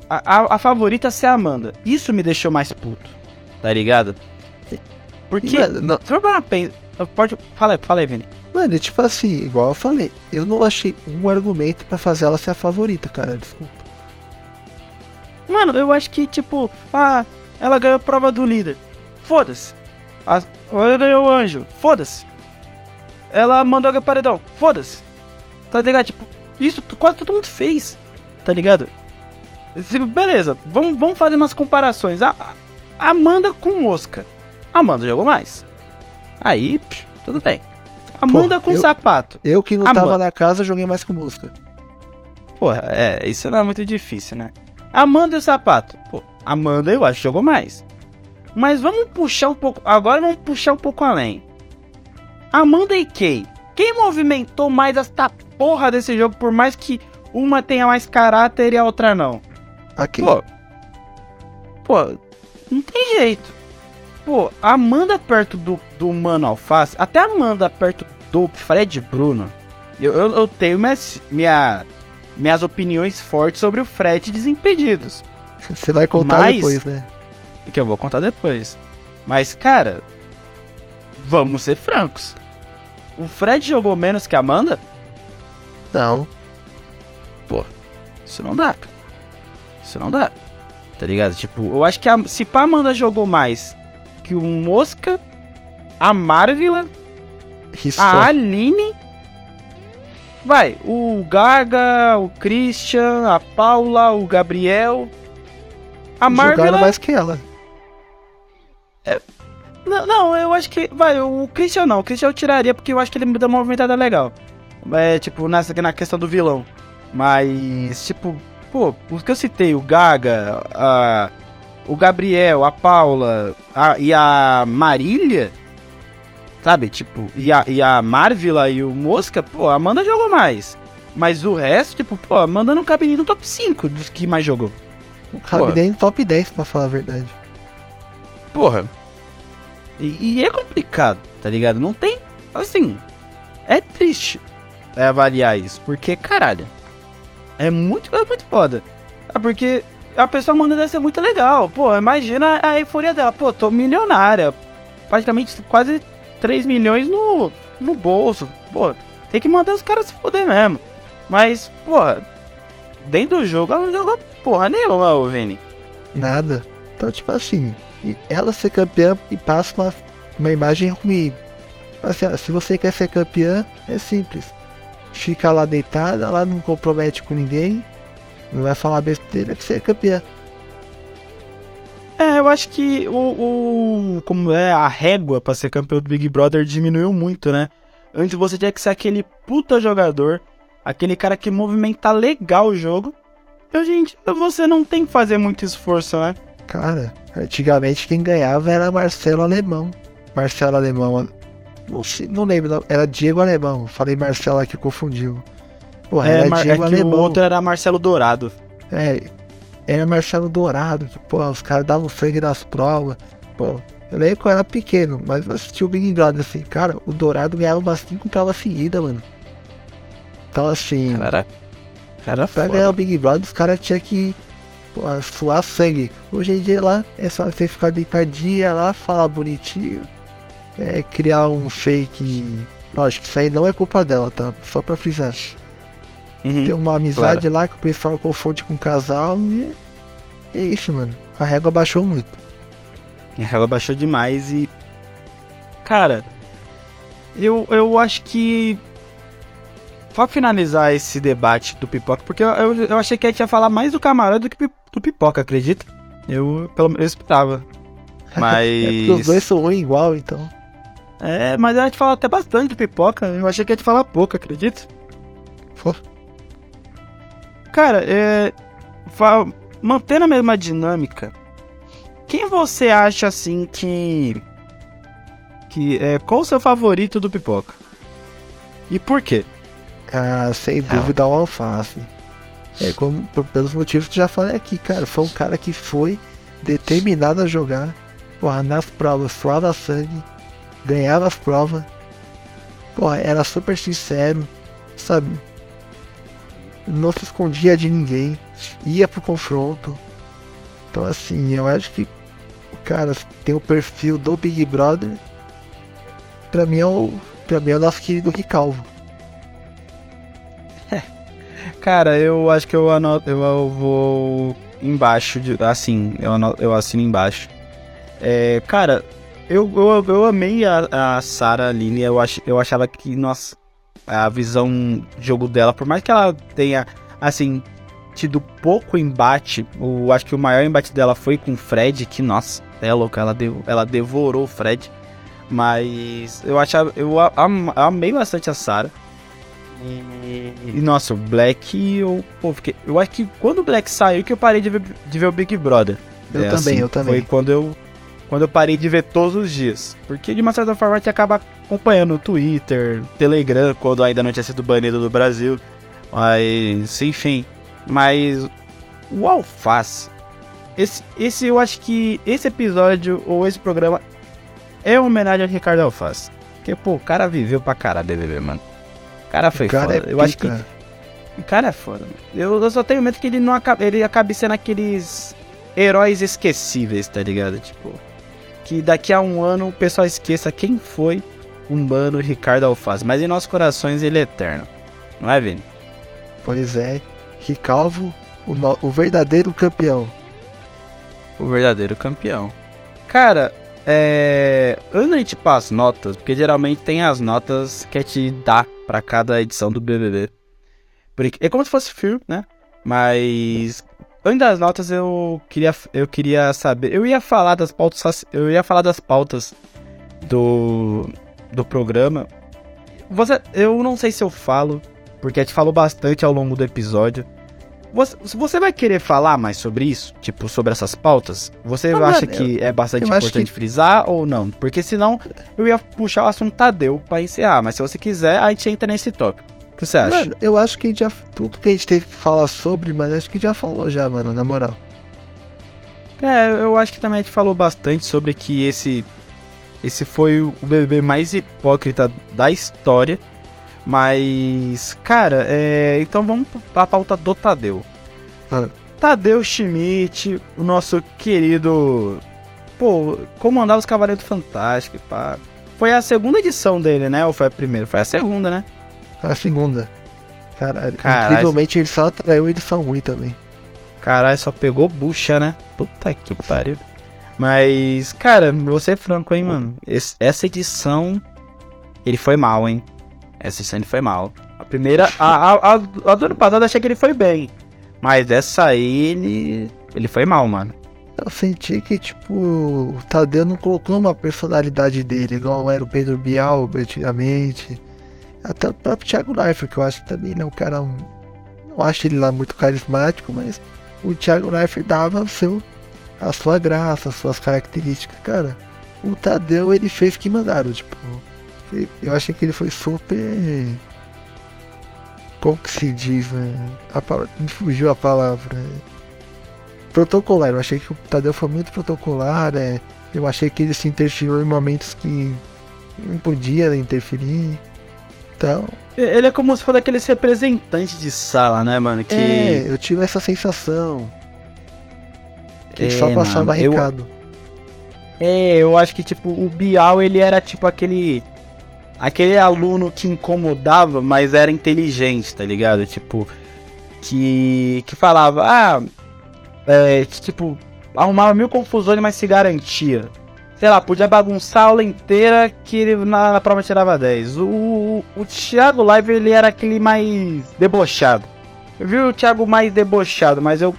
a, a, favorita ser a Amanda. Isso me deixou mais puto. Tá ligado? Porque. Não, não. Pode. Fala aí, fala aí, Vini. Mano, tipo assim, igual eu falei, eu não achei um argumento para fazer ela ser a favorita, cara. Desculpa. Mano, eu acho que, tipo, ah, ela ganhou a prova do líder. Foda-se. Ela ganhou o anjo. Foda-se. Ela mandou a paredão. Foda-se. Tá ligado? Tipo, isso quase todo mundo fez. Tá ligado? Beleza, vamos, vamos fazer umas comparações. A, a Amanda com Mosca. Amanda jogou mais. Aí, tudo bem. Amanda Pô, com eu, sapato. Eu que não Amanda. tava na casa, joguei mais com música. Porra, é, isso não é muito difícil, né? Amanda e o sapato. Pô, Amanda eu acho que jogou mais. Mas vamos puxar um pouco. Agora vamos puxar um pouco além. Amanda e Kay. Quem movimentou mais esta porra desse jogo, por mais que uma tenha mais caráter e a outra não? Aqui. Pô, pô, não tem jeito. Pô, a Amanda perto do, do Mano Alface, até a Amanda perto do Fred Bruno, eu, eu, eu tenho minhas, minha, minhas opiniões fortes sobre o Fred Desimpedidos. Você vai contar Mas, depois, né? Que eu vou contar depois. Mas, cara, vamos ser francos. O Fred jogou menos que a Amanda? Não. Pô, isso não dá. Isso não dá. Tá ligado? Tipo, eu acho que a, se a Amanda jogou mais que o Mosca, a Marvila, a Aline. Vai, o Gaga, o Christian, a Paula, o Gabriel. A Marvila. mais que ela. É, não, não, eu acho que. Vai, o Christian não. O Christian eu tiraria porque eu acho que ele me deu uma movimentada legal. É, tipo, nessa, na questão do vilão. Mas, tipo, pô, os que eu citei, o Gaga, a o Gabriel, a Paula a, e a Marília, sabe? Tipo, e a, e a Marvila e o Mosca, pô, a Amanda jogou mais. Mas o resto, tipo, pô, a Amanda não cabe nem no top 5 dos que mais jogou. Não cabe nem no top 10, pra falar a verdade. Porra. E, e, é complicado, tá ligado? Não tem. Assim. É triste é avaliar isso. Porque, caralho. É muito, é muito foda. Ah, porque a pessoa manda deve ser muito legal. Pô, imagina a euforia dela. Pô, tô milionária. Praticamente quase 3 milhões no, no bolso. Pô, tem que mandar os caras se foder mesmo. Mas, pô, dentro do jogo ela não jogou porra nenhuma, ô Vini. Nada. Então, tipo assim, ela ser campeã e passa uma, uma imagem ruim. Assim, se você quer ser campeã, é simples. Fica lá deitada, lá não compromete com ninguém, não vai falar besteira que você é campeã. É, eu acho que o, o como é a régua para ser campeão do Big Brother diminuiu muito, né? Antes você tinha que ser aquele puta jogador, aquele cara que movimenta legal o jogo. E em dia você não tem que fazer muito esforço, né? Cara, antigamente quem ganhava era Marcelo Alemão. Marcelo Alemão, não, sei, não lembro, era Diego Alemão. Falei Marcelo aqui, confundiu. Porra, é, era Diego é Alemão. O outro era Marcelo Dourado. É, era Marcelo Dourado. Pô, os caras davam sangue nas provas. Pô, eu lembro que eu era pequeno, mas eu assisti o Big Brother assim, cara, o Dourado ganhava umas 5 provas seguidas, mano. Então assim. Cara, cara pra ganhar o Big Brother, os caras tinham que pô, suar sangue. Hoje em dia lá é só você ficar deitadinha lá, falar bonitinho. É, criar um fake. Lógico, isso aí não é culpa dela, tá? Só pra frisar. Uhum, Tem uma amizade claro. lá que o pessoal confunde com o casal e é isso, mano. A régua baixou muito. A régua baixou demais e. Cara, eu, eu acho que. Pra finalizar esse debate do pipoca, porque eu, eu, eu achei que a gente ia falar mais do camarão do que do pipoca, acredita? Eu, pelo menos, esperava. (laughs) Mas. é os dois são um igual, então. É, mas a gente fala até bastante do pipoca. Eu achei que a gente falar pouco, acredita? Pô. Cara, é. Mantendo a mesma dinâmica, quem você acha assim que. que é, qual o seu favorito do pipoca? E por quê? Ah, sem dúvida o alface. É como pelos motivos que já falei aqui, cara. Foi um cara que foi determinado a jogar. Porra, nas provas, suava sangue, ganhava as provas. Porra, era super sincero, sabe? não se escondia de ninguém, ia pro confronto. Então assim, eu acho que o cara tem o perfil do Big Brother. Pra mim é o. Pra mim é o nosso querido Ricalvo. (laughs) Cara, eu acho que eu anoto. Eu, eu vou embaixo de. Assim, eu, anoto, eu assino embaixo. É, cara, eu, eu, eu amei a, a Sarah Aline. Eu, ach, eu achava que, nossa, a visão de jogo dela, por mais que ela tenha, assim, tido pouco embate, o, acho que o maior embate dela foi com o Fred, que, nossa, é louco, ela, deu, ela devorou o Fred. Mas eu achava, eu am, amei bastante a Sarah. E, e, nossa, o Black, eu, pô, fiquei, eu acho que quando o Black saiu que eu parei de ver, de ver o Big Brother. Eu é, também, assim, eu também. Foi quando eu quando eu parei de ver todos os dias. Porque de uma certa forma a gente acaba acompanhando o Twitter, Telegram, quando ainda não tinha sido banido do Brasil. Mas, enfim. Mas o Alface. Esse, esse eu acho que esse episódio ou esse programa é uma homenagem ao Ricardo Alface. Porque, pô, o cara viveu pra caralho BBB, mano. O cara foi o cara foda. É eu acho que. O cara é foda, mano. Eu, eu só tenho medo que ele não acabe, ele acabe sendo aqueles heróis esquecíveis, tá ligado? Tipo, que daqui a um ano o pessoal esqueça quem foi o mano Ricardo Alface. Mas em nossos corações ele é eterno. Não é, Vini? Pois é. Ricalvo, o, no... o verdadeiro campeão. O verdadeiro campeão. Cara, é. A gente passa notas, porque geralmente tem as notas que a gente dá pra cada edição do BBB. É como se fosse filme, né? Mas Antes das notas, eu queria, eu queria saber. Eu ia falar das pautas. Eu ia falar das pautas do, do programa. Você, eu não sei se eu falo, porque a gente falou bastante ao longo do episódio. Você, você vai querer falar mais sobre isso? Tipo, sobre essas pautas? Você não, acha mano, que eu, é bastante importante que... frisar ou não? Porque senão eu ia puxar o assunto Tadeu pra encerrar. Mas se você quiser, a gente entra nesse tópico. O que você acha? Mano, eu acho que já. Tudo que a gente teve que falar sobre, mas acho que já falou já, mano, na moral. É, eu acho que também a gente falou bastante sobre que esse. Esse foi o BBB mais hipócrita da história. Mas, cara, é, então vamos pra pauta do Tadeu. Mano, Tadeu Schmidt, o nosso querido. Pô, comandar os Cavaleiros Fantásticos, pá. Foi a segunda edição dele, né? Ou foi a primeira? Foi a segunda, né? A segunda. Caralho, Caralho. incrivelmente ele só traiu edição ruim também. Caralho, só pegou bucha, né? Puta que pariu. Mas, cara, vou ser franco, hein, mano. Esse, essa edição, ele foi mal, hein? Essa edição ele foi mal. A primeira, a, a, a, a do ano passado achei que ele foi bem. Mas essa aí, ele, ele foi mal, mano. Eu senti que, tipo, o Tadeu não colocou uma personalidade dele, igual era o Pedro Bial antigamente. Até o próprio Thiago Leifert, que eu acho também não é um cara. Não acho ele lá muito carismático, mas o Thiago Leifert dava o seu, a sua graça, as suas características. Cara, o Tadeu ele fez que mandaram, tipo. Eu achei que ele foi super. Como que se diz, né? A palavra, me fugiu a palavra protocolar. Eu achei que o Tadeu foi muito protocolar. É, eu achei que ele se interferiu em momentos que não podia interferir. Então. Ele é como se fosse aquele representante de sala, né, mano? Que... É, eu tive essa sensação. Que é, só passava mano, recado. Eu... É, eu acho que tipo, o Bial ele era tipo aquele. Aquele aluno que incomodava, mas era inteligente, tá ligado? Tipo, que. que falava, ah, é, tipo, arrumava mil confusões, mas se garantia. Sei lá, podia bagunçar a aula inteira que ele na, na prova tirava 10. O, o, o Thiago Live ele era aquele mais debochado. Eu vi o Thiago mais debochado, mas eu.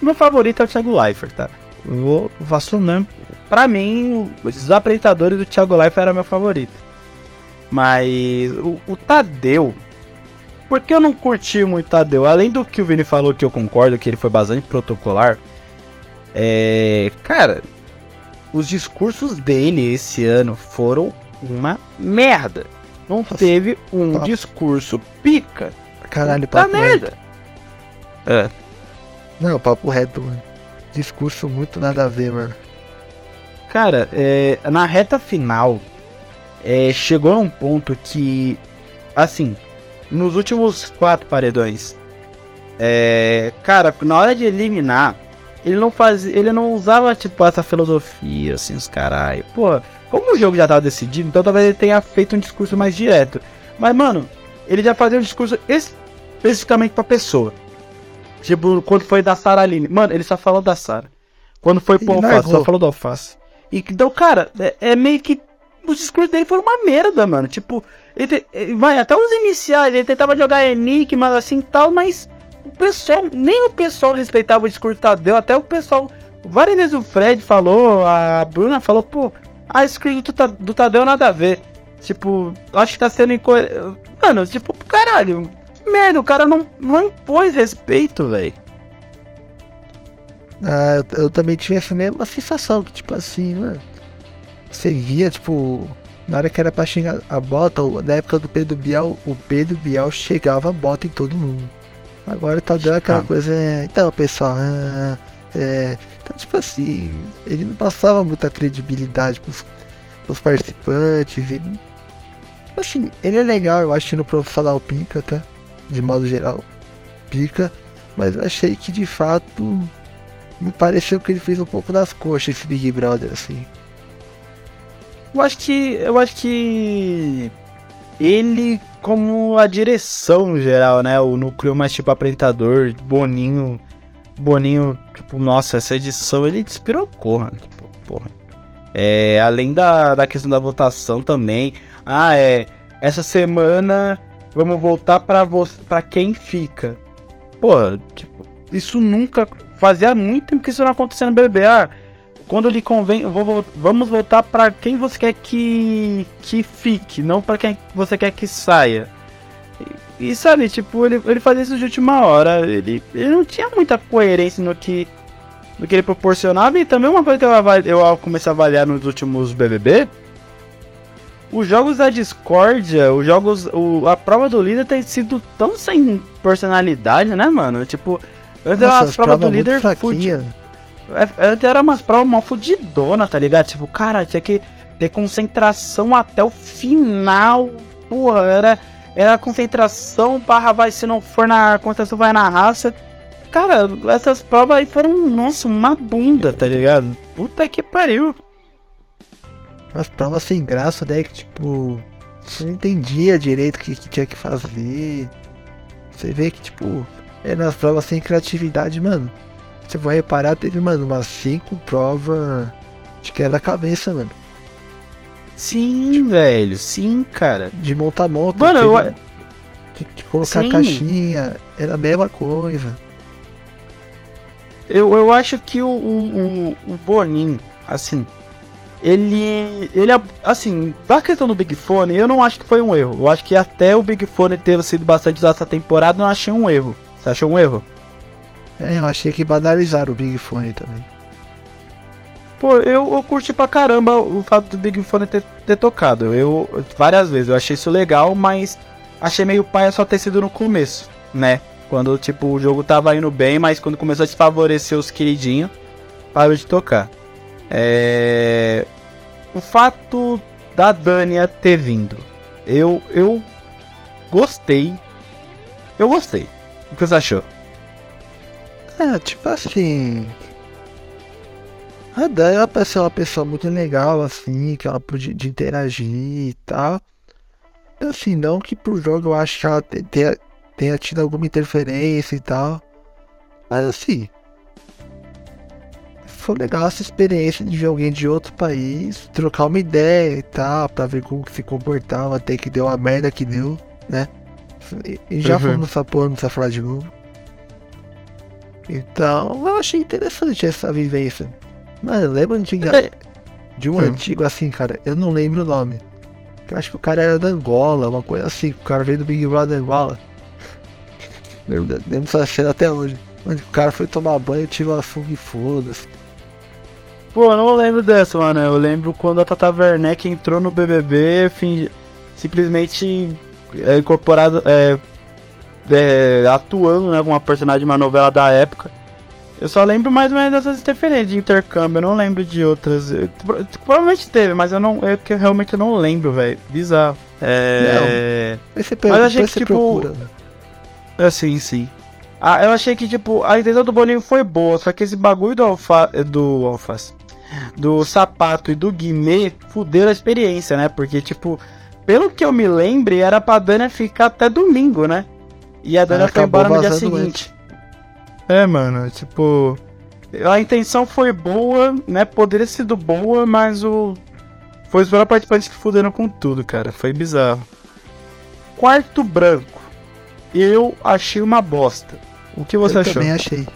Meu favorito é o Thiago Leifert, tá? Vou mesmo. Pra mim, os apresentadores do Thiago Leifert era meu favorito. Mas o, o Tadeu, porque eu não curti muito Tadeu. Além do que o Vini falou que eu concordo, que ele foi bastante protocolar. É. Cara, os discursos dele esse ano foram uma merda. Não Nossa, teve um discurso pica. Caralho, papo merda. É. Não, papo reto, mano. Discurso muito nada a ver, mano. Cara, é, na reta final, é, chegou a um ponto que, assim, nos últimos quatro paredões, é, cara, na hora de eliminar, ele não fazia, ele não usava tipo essa filosofia assim, os caralho. Pô, como o jogo já tava decidido, então talvez ele tenha feito um discurso mais direto. Mas mano, ele já fazia um discurso especificamente pra pessoa. Tipo, quando foi da Sarah Aline. Mano, ele só falou da Sarah. Quando foi pro Alface, só falou do Alface. E, então, cara, é, é meio que. Os discursos dele foram uma merda, mano. Tipo, ele, ele, vai, até os iniciais, ele tentava jogar enigmas assim tal, mas o pessoal, nem o pessoal respeitava o discurso do Tadeu, até o pessoal. Várias vezes o Fred falou, a Bruna falou, pô, a escrita do Tadeu nada a ver. Tipo, acho que tá sendo incoerente. Mano, tipo, caralho, merda, o cara não, não impôs respeito, velho. Ah, eu, eu, também tive essa mesma sensação, que tipo assim, mano. Você via, tipo, na hora que era pra xingar a bota, na época do Pedro Bial, o Pedro Bial chegava a bota em todo mundo. Agora tá dando aquela ah. coisa, é, então pessoal, é, é, então tipo assim, ele não passava muita credibilidade pros, pros participantes, ele, tipo assim, ele é legal, eu acho no profissional pica, tá? De modo geral, pica, mas eu achei que de fato me pareceu que ele fez um pouco das coxas esse Big Brother, assim. Eu acho que. Eu acho que. Ele, como a direção geral, né? O núcleo mais tipo apresentador, Boninho. Boninho, tipo, nossa, essa edição ele despirocou, mano. Tipo, porra. É, além da, da questão da votação também. Ah, é. Essa semana vamos voltar pra, você, pra quem fica. Pô, tipo, isso nunca. Fazia muito tempo que isso não acontecia no BBA. Quando lhe convém, vou, vamos voltar para quem você quer que que fique, não para quem você quer que saia. E, e, sabe, tipo, ele, ele fazia isso de última hora, ele, ele não tinha muita coerência no que no que ele proporcionava e também uma coisa que eu, eu comecei a avaliar nos últimos BBB, os jogos da discórdia, os jogos, o, a prova do líder tem sido tão sem personalidade, né, mano? Tipo, antes Nossa, as provas do líder fute, é, era umas provas mal fudidona, tá ligado? Tipo, cara, tinha que ter concentração até o final. Porra, era, era concentração barra vai, se não for na concentração, vai na raça. cara, essas provas aí foram, nossa, uma bunda, tá ligado? Puta que pariu. Umas provas sem graça, né? Que tipo. Você não entendia direito o que, que tinha que fazer. Você vê que, tipo, é nas provas sem criatividade, mano. Você vai reparar, teve, mano, umas cinco provas de quebra-cabeça, mano. Sim, velho, sim, cara. De monta-monta. Mano, eu... de, de colocar Sim. caixinha, era a mesma coisa. Eu, eu acho que o, o, o Bonin, assim, ele. Ele, assim, da questão do Big Fone, eu não acho que foi um erro. Eu acho que até o Big Fone ter sido bastante usado essa temporada, eu não achei um erro. Você achou um erro? É, eu achei que banalizaram o Big Fone também. Pô, eu, eu curti pra caramba o fato do Big Fone ter, ter tocado. Eu, várias vezes, eu achei isso legal, mas achei meio paia só ter sido no começo, né? Quando, tipo, o jogo tava indo bem, mas quando começou a desfavorecer os queridinhos, parou de tocar. É... O fato da Dania ter vindo. Eu, eu gostei. Eu gostei. O que você achou? É, tipo assim. A Dania parece uma pessoa muito legal, assim, que ela podia de interagir e tal. Assim, não que pro jogo eu acho que ela tenha, tenha tido alguma interferência e tal. Mas assim, foi legal essa experiência de ver alguém de outro país, trocar uma ideia e tal, pra ver como se comportava, até que deu a merda que deu, né? E já uhum. fomos nessa porra, não precisa falar de novo. Então, eu achei interessante essa vivência. Mas lembra de, é. de um antigo assim, cara? Eu não lembro o nome. Eu acho que o cara era da Angola, uma coisa assim. O cara veio do Big Brother Angola. Lembro, lembro dessa cena até hoje. O cara foi tomar banho, tirou a funga e foda-se. Pô, eu não lembro dessa, mano. Eu lembro quando a Tata Werneck entrou no BBB, fim, simplesmente é, incorporado, é, é, atuando né, como uma personagem de uma novela da época. Eu só lembro mais ou menos dessas interferências de intercâmbio, eu não lembro de outras. Eu, provavelmente teve, mas eu não. Eu que realmente não lembro, velho. Bizarro. É. Não, você mas achei que, tipo. Procura. É, sim, sim. Ah, eu achei que, tipo, a intenção do bolinho foi boa, só que esse bagulho do alfa. do alface do sapato e do Guimê fuderam a experiência, né? Porque, tipo, pelo que eu me lembre, era pra Dana ficar até domingo, né? E a Dana foi embora no dia seguinte. É, mano, tipo. A intenção foi boa, né? Poderia ter sido boa, mas o. Foi os melhores participantes que fuderam com tudo, cara. Foi bizarro. Quarto branco. Eu achei uma bosta. O que você eu achou? Eu também achei.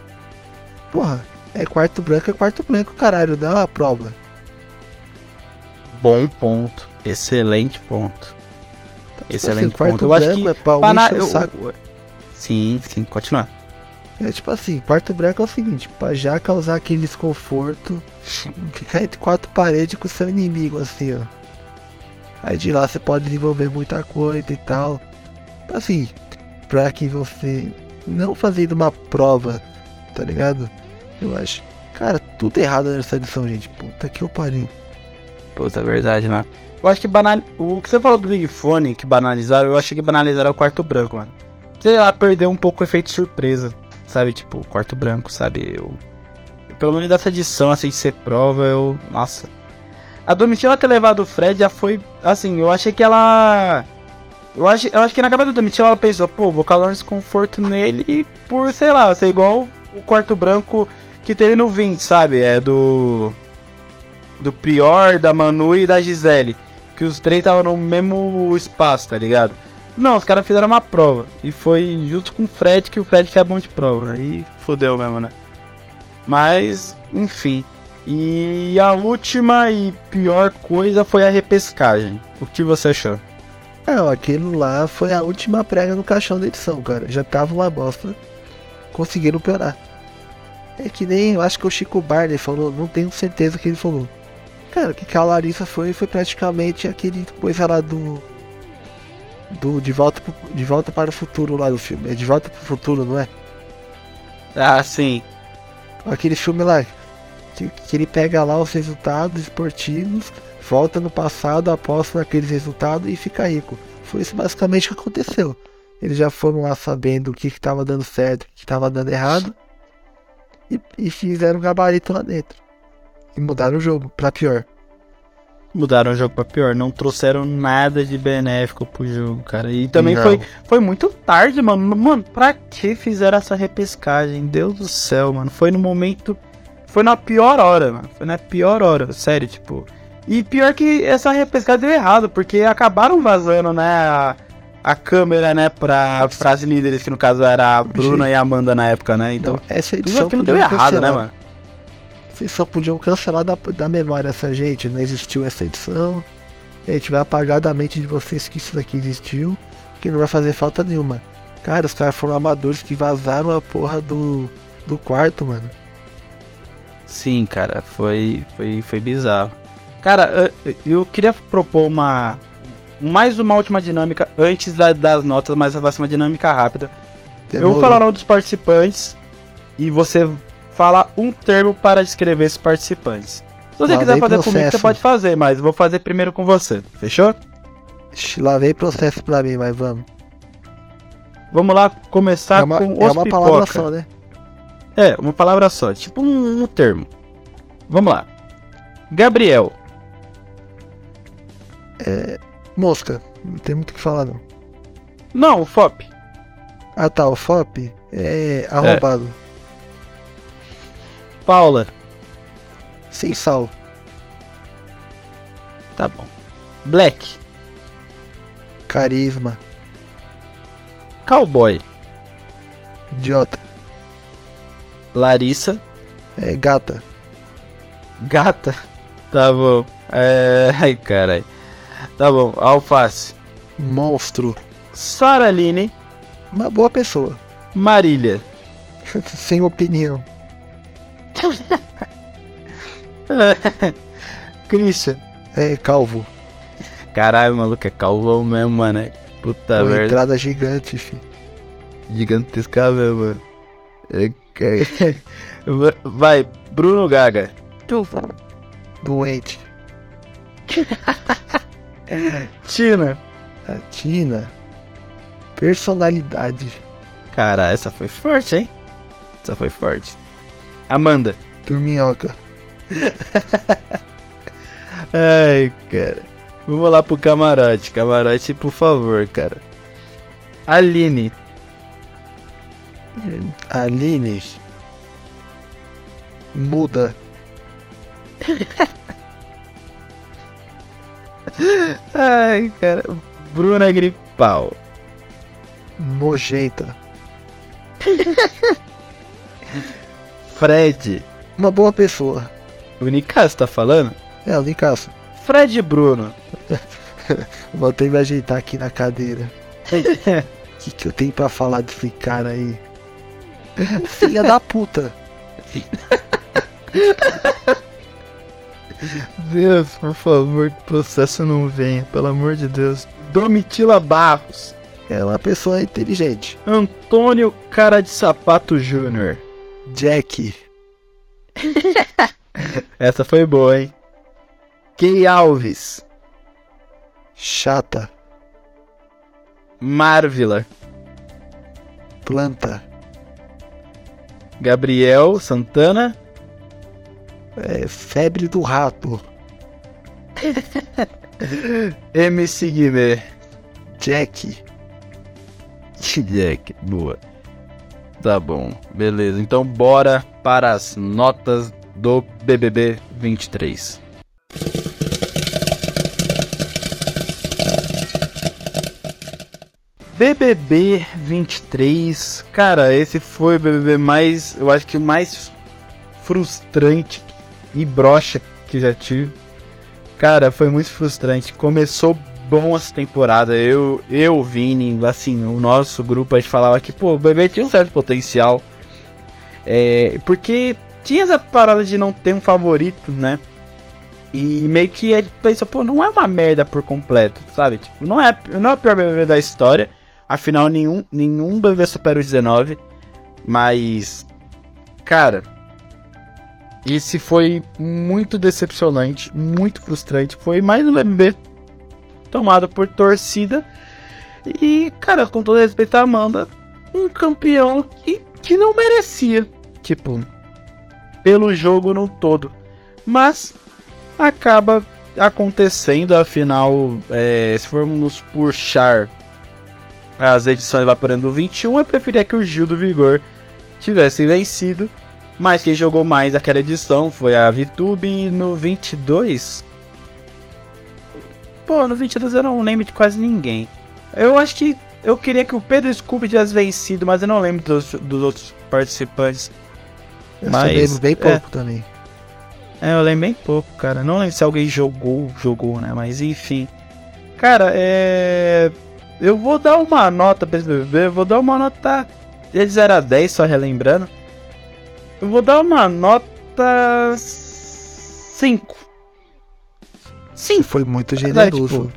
Porra, é quarto branco, é quarto branco, caralho, é uma prova. Bom ponto. Excelente ponto. Tá, Excelente tipo assim, ponto. Eu acho que. É pra Pana... eu... saco. Sim, sim, continuar. É tipo assim, quarto branco é o seguinte, pra já causar aquele desconforto, ficar (laughs) entre quatro paredes com o seu inimigo, assim, ó. Aí de lá você pode desenvolver muita coisa e tal. Assim, pra que você não fazendo uma prova, tá ligado? Eu acho. Cara, tudo errado nessa edição, gente. Puta que eu pariu. Puta, é verdade, né? Eu acho que banal... o que você falou do Big Fone, que banalizaram, eu achei que banalizaram o quarto branco, mano. Sei lá, perdeu um pouco o efeito surpresa, sabe? Tipo, quarto branco, sabe? Eu... Pelo menos dessa edição, assim, de ser prova, eu. Nossa. A Domitila ter levado o Fred já foi. Assim, eu achei que ela. Eu acho, eu acho que na cabeça do Domitila ela pensou, pô, vou causar um desconforto nele por, sei lá, ser igual o quarto branco que teve no 20, sabe? É do. Do Prior, da Manu e da Gisele. Que os três estavam no mesmo espaço, tá ligado? Não, os caras fizeram uma prova. E foi junto com o Fred que o Fred que é bom de prova. Aí fodeu mesmo, né? Mas, enfim. E a última e pior coisa foi a repescagem. O que você achou? É, aquilo lá foi a última prega no caixão da edição, cara. Já tava uma bosta. Conseguiram piorar. É que nem, eu acho que o Chico Barney falou, não tenho certeza que ele falou. Cara, o que a Larissa foi foi praticamente aquele coisa lá do. Do De Volta, de volta para o Futuro lá do filme. É De Volta para o Futuro, não é? Ah, sim. Aquele filme lá. Que, que ele pega lá os resultados esportivos, volta no passado, aposta naqueles resultados e fica rico. Foi isso basicamente que aconteceu. Eles já foram lá sabendo o que estava dando certo, o que estava dando errado e, e fizeram gabarito lá dentro. E mudaram o jogo pra pior. Mudaram o jogo pra pior, não trouxeram nada de benéfico pro jogo, cara. E também Não. foi, foi muito tarde, mano. Mano, pra que fizeram essa repescagem? Deus do céu, mano. Foi no momento. Foi na pior hora, mano. Foi na pior hora, sério, tipo. E pior que essa repescagem deu errado, porque acabaram vazando, né, a, a câmera, né, pra, pras líderes, que no caso era a Bruna (laughs) e a Amanda na época, né? Então, Então, essa tudo edição aquilo deu errado, né, mano? Vocês só podiam cancelar da, da memória essa gente. Não existiu essa edição. A gente vai apagar da mente de vocês que isso daqui existiu. Que não vai fazer falta nenhuma. Cara, os caras foram amadores que vazaram a porra do, do quarto, mano. Sim, cara, foi, foi, foi bizarro. Cara, eu- eu queria propor uma. Mais uma última dinâmica antes da- das notas, mas vai ser uma dinâmica rápida. Eu vou Demorou. falar o nome dos participantes e você fala um termo para descrever esses participantes. Se você Lá quiser fazer comigo, você processo. pode fazer, mas vou fazer primeiro com você. Fechou? Vem processo pra mim, mas vamos. Vamos lá começar é uma, com é os uma pipoca. palavra só, né? É, uma palavra só, tipo um, um termo. Vamos lá. Gabriel. Mosca. Não tem muito o que falar, não. Não, o FOP. Ah tá, o FOP é arrombado. Paula. Sem sal. Tá bom. Black. Carisma. Cowboy. Idiota. Larissa. É gata. Gata. Tá bom. É. (laughs) Ai, caralho. Tá bom. Alface. Monstro. Saraline. Uma boa pessoa. Marília. (laughs) Sem opinião. (laughs) Christian. É calvo. Caralho, maluco, é calvão mesmo, mano. é. Puta Uma merda. entrada gigante, fi. Gigantesca mesmo, mano. É, (laughs) que- Vai, Bruno Gaga. Doente. (laughs) Tina. A Tina. Personalidade. Cara, essa foi forte, hein? Essa foi forte. Amanda. Turminhoca. (laughs) Ai, cara. Vamos lá pro camarote. Camarote, por favor, cara. Aline. Aline. Muda. (laughs) Ai, cara. Bruna Gripal. Nojenta. (laughs) Fred. Uma boa pessoa. O Nicasso tá falando? É, o Nicasso. Fred Bruno. (laughs) Vou até me ajeitar aqui na cadeira. O (laughs) que, que eu tenho pra falar desse cara aí? Filha da puta. (laughs) Deus, por favor, que processo não venha, pelo amor de Deus. Domitila Barros. É uma pessoa inteligente. Antônio Cara de Sapato Júnior. Jack. Essa foi boa, hein? Key Alves. Chata. Marvila. Planta. Gabriel Santana. É, febre do rato. (laughs) MC Guimê. Jack. Jack, boa. Tá bom, beleza. Então bora para as notas do BBB 23. BBB 23, cara, esse foi o BBB mais, eu acho que o mais frustrante e broxa que já tive. Cara, foi muito frustrante. Começou bom essa temporada. Eu, eu, Vini, assim, o nosso grupo, a gente falava que, pô, o BBB tinha um certo potencial. É, porque tinha essa parada de não ter um favorito, né? E meio que gente pensa, pô, não é uma merda por completo, sabe? Tipo, não é, não é o pior BBB da história. Afinal, nenhum, nenhum BBB supera os 19. Mas, cara, esse foi muito decepcionante, muito frustrante. Foi mais um BBB tomado por torcida. E, cara, com todo respeito a Amanda, um campeão que, que não merecia. Tipo, pelo jogo no todo. Mas acaba acontecendo, afinal, é, se formos puxar as edições Vaporando 21, eu preferia que o Gil do Vigor tivesse vencido. Mas quem jogou mais aquela edição foi a VTube no 22. Pô, no 22 eu não lembro de quase ninguém. Eu acho que eu queria que o Pedro Scooby tivesse vencido, mas eu não lembro dos, dos outros participantes. Eu Mas, lembro bem é. pouco também. É, eu lembro bem pouco, cara. Não lembro se alguém jogou, jogou, né? Mas enfim. Cara, é. Eu vou dar uma nota pra esse BBB. Eu vou dar uma nota de 0 a 10, só relembrando. Eu vou dar uma nota. 5. 5. Foi muito É, generoso. tipo,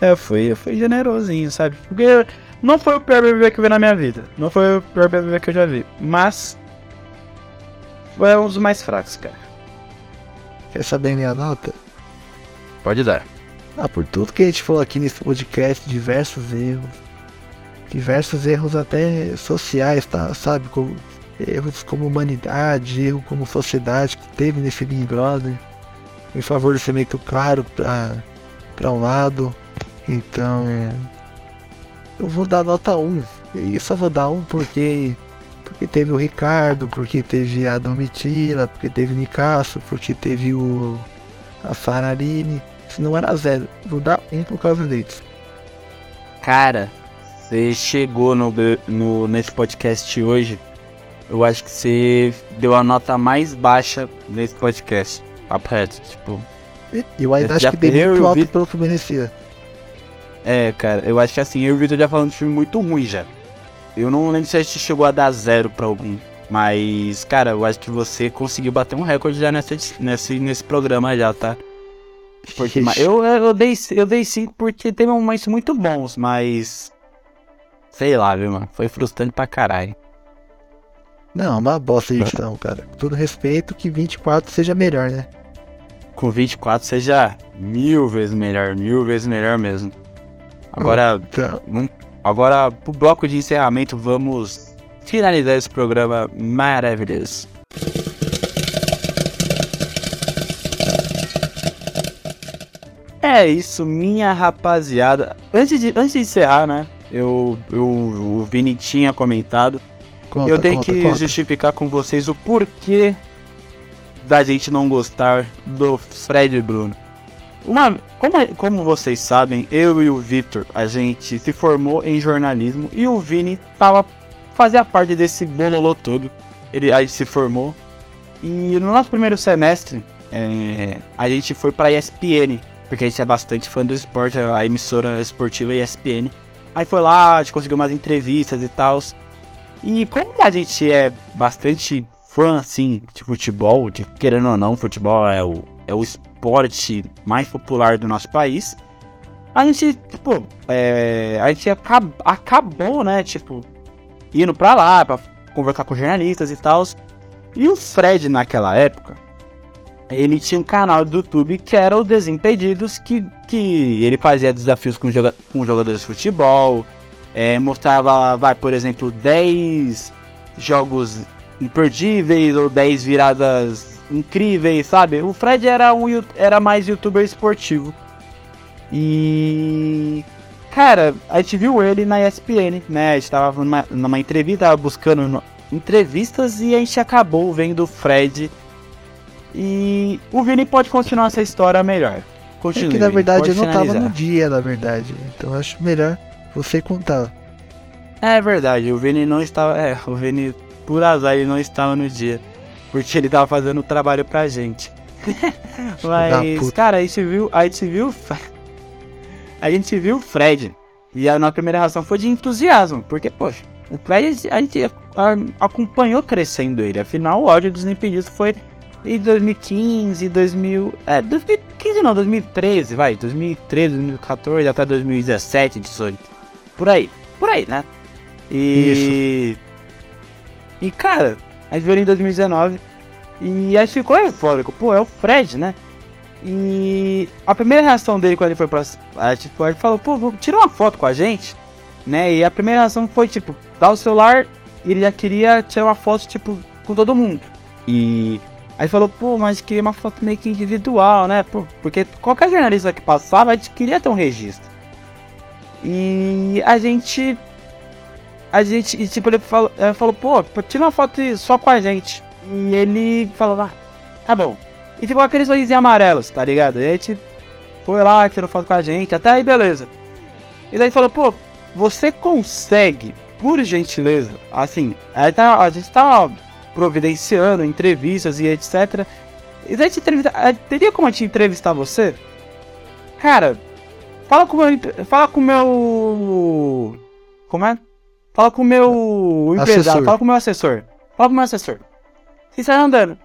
É, foi, foi generosinho, sabe? Porque não foi o pior BBB que eu vi na minha vida. Não foi o pior BBB que eu já vi. Mas. Foi um dos mais fracos, cara. Quer saber minha nota? Pode dar. Ah, por tudo que a gente falou aqui nesse podcast, diversos erros. Diversos erros até sociais, tá? Sabe? Como, erros como humanidade, erro como sociedade que teve nesse Big Brother. Em favor de ser meio que claro pra, um lado. Então, é, eu vou dar nota 1. E só vou dar 1 porque porque teve o Ricardo, porque teve a Domitila, porque teve o Nicasso, porque teve o a Fararine. Se não era zero, vou dar um por causa deles. Cara, você chegou no, no, nesse podcast hoje. Eu acho que você deu a nota mais baixa nesse podcast. Papo reto, tipo. Eu ainda acho já que dei eu e muito alto Vitor- pelo que merecia. É, cara, eu acho que assim, eu e o Vitor já falando de filme muito ruim já. Eu não lembro se a gente chegou a dar zero pra algum. Mas, cara, eu acho que você conseguiu bater um recorde já nessa, nesse, nesse programa já, tá? Porque, eu, eu, dei, eu dei 5 porque teve momentos muito bons, mas. Sei lá, viu, mano? Foi frustrante pra caralho. Não, uma bosta de edição, cara. Com todo respeito, que 24 seja melhor, né? Com 24 seja mil vezes melhor, mil vezes melhor mesmo. Agora, Então, Vamos- Agora, pro bloco de encerramento, vamos finalizar esse programa maravilhoso. É isso, minha rapaziada. Antes de, antes de encerrar, né? Eu, eu, o Vini tinha comentado. conta, eu tenho conta, que conta. justificar com vocês o porquê da gente não gostar do Fred Bruno. Uma, como, como vocês sabem, eu e o Victor, a gente se formou em jornalismo e o Vini tava, fazia parte desse bololô todo. Ele aí se formou. E no nosso primeiro semestre, é, a gente foi pra ESPN, porque a gente é bastante fã do esporte, a emissora esportiva ESPN. Aí foi lá, a gente conseguiu umas entrevistas e tal. E como a gente é bastante fã, assim, de futebol, de, querendo ou não, futebol é o, é o esporte mais popular do nosso país, a gente, tipo, é, a gente acab, acabou, né, tipo, indo pra lá, pra conversar com jornalistas e tal. E o Fred, naquela época, ele tinha um canal do YouTube que era o Desimpedidos, que, que ele fazia desafios com, joga com jogadores de futebol, é, mostrava, vai, por exemplo, 10 jogos imperdíveis ou 10 viradas incríveis, sabe? O Fred era, um, era mais youtuber esportivo. E. Cara, a gente viu ele na ESPN, né? A gente tava numa, numa entrevista, tava buscando no- entrevistas e a gente acabou vendo o Fred. E o Vini pode continuar essa história melhor. É Continue. que na verdade eu não tava finalizar. no dia, na verdade. Então eu acho melhor você contar. É verdade, o Vini não estava. É, o Vini, por azar, ele não estava no dia. Porque ele tava fazendo o trabalho pra gente. (laughs) Mas, cara, a gente viu. A gente viu. A gente viu o Fred. E a nossa primeira reação foi de entusiasmo. Porque, poxa, o Fred a gente acompanhou crescendo ele. Afinal, o áudio dos Impedidos foi em 2015, 2000. É, 2015 não, 2013, vai. 2013, 2014 até 2017, 18. Por aí. Por aí, né? E. E cara, a gente viu ele em 2019 e a gente ficou eufórico. Pô, é o Fred, né? E a primeira reação dele quando ele foi pra. A ele falou, pô, tira uma foto com a gente, né? E a primeira reação foi tipo, dar o celular e ele já queria tirar uma foto, tipo, com todo mundo. E aí falou, pô, mas queria uma foto meio que individual, né? Porque qualquer jornalista que passava, a gente queria ter um registro. E a gente. A gente, e, tipo, ele falou, ele falou, pô, tira uma foto só com a gente. E ele falou, ah, tá bom. E ficou aqueles sorrisinhos amarelos, tá ligado? E a gente foi lá, tirou foto com a gente, até aí beleza. E daí falou, pô, você consegue, por gentileza, assim, a, tá, a gente tá providenciando entrevistas e etc. E daí te entrevista, teria como a gente entrevistar você? Cara, fala com meu. Fala com meu. Como é? Fala com o meu empresário, fala com o meu assessor. Fala com o meu assessor. Você sai andando.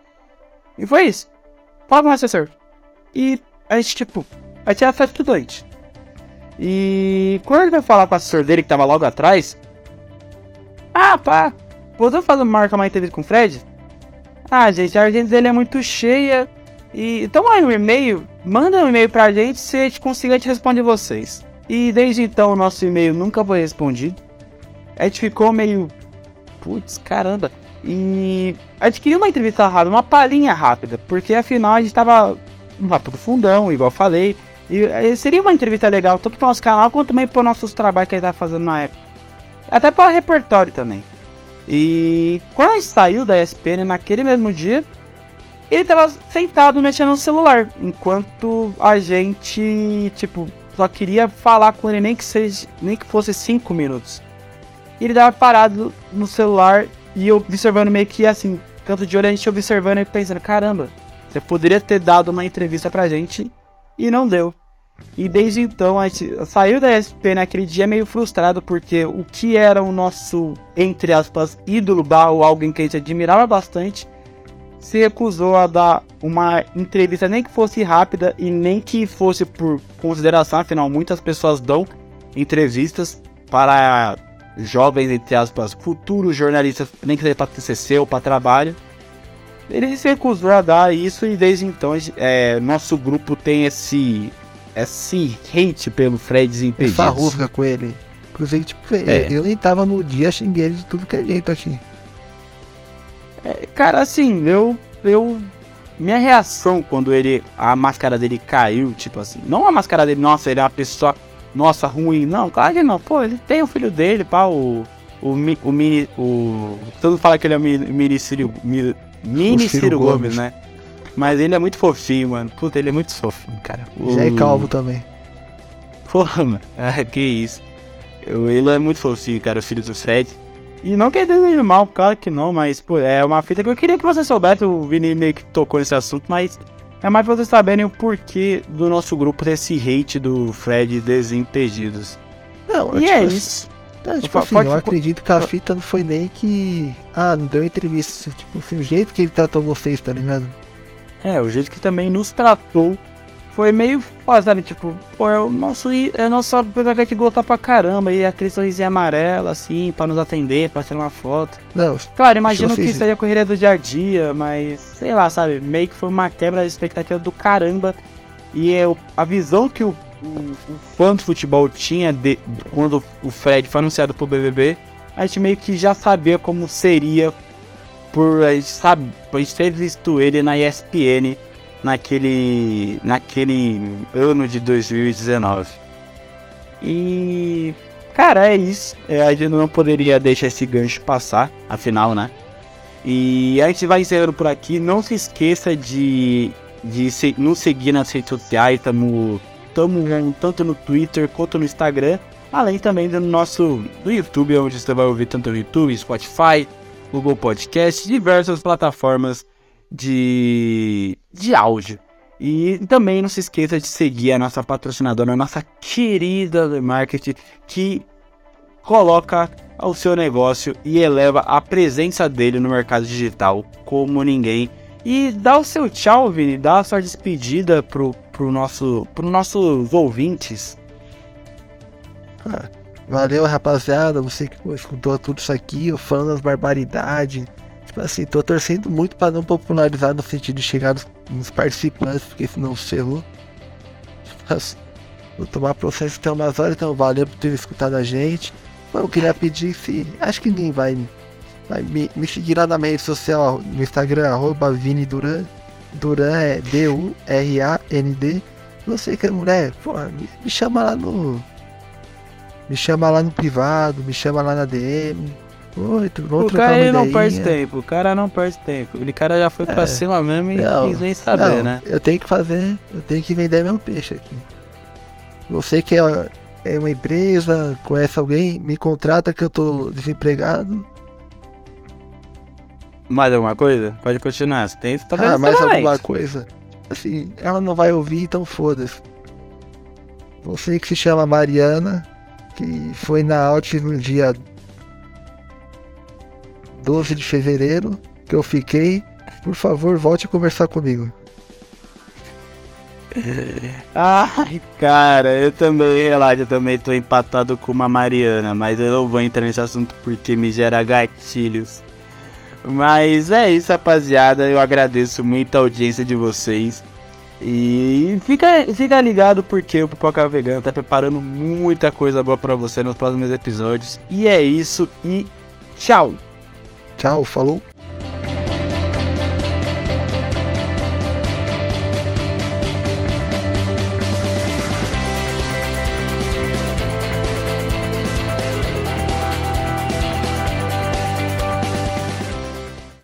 E foi isso. Fala com o meu assessor. E a gente, tipo, a gente era só estudante. E quando ele vai falar com o assessor dele que tava logo atrás. Ah, pá, Voltou fazer marca uma entrevista com o Fred? Ah, gente, a agenda dele é muito cheia. E então aí um e-mail, manda um e-mail pra gente se a gente conseguir a gente responde vocês. E desde então o nosso e-mail nunca foi respondido. A gente ficou meio. Putz, caramba. E a gente queria uma entrevista rápida, uma palhinha rápida, porque afinal a gente tava no Rápido Fundão, igual falei. E, e seria uma entrevista legal, tanto pro nosso canal quanto também pro nossos trabalhos que a gente tava fazendo na época. Até para repertório também. E quando a gente saiu da ESPN naquele mesmo dia, ele tava sentado mexendo no celular, enquanto a gente, tipo, só queria falar com ele nem que seja, nem que fosse cinco minutos. E ele tava parado no celular e eu observando meio que assim, canto de olho a gente observando e pensando, caramba, você poderia ter dado uma entrevista pra gente e não deu. E desde então a gente saiu da SP naquele dia meio frustrado porque o que era o nosso, entre aspas, ídolo ou alguém que a gente admirava bastante, se recusou a dar uma entrevista nem que fosse rápida e nem que fosse por consideração, afinal muitas pessoas dão entrevistas para jovens, entre aspas, futuros jornalistas, nem que seja para TCC ou para trabalho. Ele se recusou a dar isso e desde então é, nosso grupo tem esse esse hate pelo Fred Desimpedidos. Farrufca com ele. Inclusive, tipo, é. eu nem tava no dia, xinguei ele de tudo que é jeito aqui. É, cara, assim, eu. eu minha reação quando ele. A máscara dele caiu, tipo assim. Não a máscara dele, nossa, ele é uma pessoa. Nossa, ruim. Não, claro que não. Pô, ele tem o filho dele, pá, o. O, o mini. O. Todo mundo fala que ele é o mini Ciro. Mini, mini Ciro Gomes, Gomes, né? Mas ele é muito fofinho, mano. Puta, ele é muito fofinho, cara. Já é calvo também. Porra, mano. Ah, (laughs) que isso. Ele é muito fofinho, cara, o filho do Fred. E não quer dizer mal, claro que não, mas, pô, é uma fita que eu queria que você soubesse. O Vini meio que tocou nesse assunto, mas é mais pra vocês saberem o porquê do nosso grupo desse hate do Fred Desimpedidos. Não, e tipo, é isso. Tá, tipo, assim, eu acredito que a fita não foi nem que. Ah, não deu entrevista. Tipo assim, o jeito que ele tratou vocês, tá ligado? É, o jeito que também nos tratou foi meio foda, sabe? Tipo, pô, é o nosso, é o nosso PVH que gostar pra caramba, e aquele sorrisinho amarelo, assim, pra nos atender, pra tirar uma foto. Não, claro, imagino que seria a correria do dia a dia, mas sei lá, sabe? Meio que foi uma quebra de expectativa do caramba. E é a visão que o, o, o fã do futebol tinha de, quando o Fred foi anunciado pro BBB, a gente meio que já sabia como seria por a gente, sabe, por a gente ter visto ele na ESPN naquele, naquele ano de 2019. E, cara, é isso. É, a gente não poderia deixar esse gancho passar, afinal, né? E a gente vai encerrando por aqui. Não se esqueça de, de se, nos seguir nas redes sociais. Estamos tanto no Twitter quanto no Instagram. Além também do nosso do YouTube, onde você vai ouvir tanto no YouTube, Spotify, Google Podcast, diversas plataformas de, de áudio. E também não se esqueça de seguir a nossa patrocinadora, a nossa querida The Market, que coloca o seu negócio e eleva a presença dele no mercado digital como ninguém. E dá o seu tchau, Vini, dá a sua despedida pro, pro nosso, pro nossos ouvintes. Ah, Valeu, rapaziada. Você que escutou tudo isso aqui, eu falando as barbaridades. Tipo assim, tô torcendo muito para não popularizar no sentido de chegar nos, nos participantes, porque senão ferrou. Tipo assim, vou tomar processo até umas horas, então valeu por ter escutado a gente. Eu queria pedir se. Acho que ninguém vai Vai me, me seguir lá na minha rede social, no Instagram, arroba Vini Duran. Duran é D-U-R-A-N-D. Você que é mulher, pô, me, me chama lá no. Me chama lá no privado, me chama lá na DM. O cara não perde tempo, o cara não perde tempo. Ele cara já foi pra É. cima mesmo e Não, quis nem saber, não, né? Eu tenho que fazer, eu tenho que vender meu peixe aqui. Você que é, é uma empresa, conhece alguém, me contrata que eu tô desempregado. Mais alguma coisa? Pode continuar. Você tem, tá ah, mais alguma coisa. Assim, ela não vai ouvir, então foda-se. Você que se chama Mariana, que foi na Alt no dia 12 de fevereiro, que eu fiquei, por favor, volte a conversar comigo. Ai, cara, eu também, relaxa, eu também tô empatado com uma Mariana, mas eu não vou entrar nesse assunto porque me gera gatilhos. Mas é isso, rapaziada. Eu agradeço muito a audiência de vocês. E fica, fica ligado porque o Pipoca Vegano tá preparando muita coisa boa pra você nos próximos episódios. E é isso e tchau! Tchau, falou.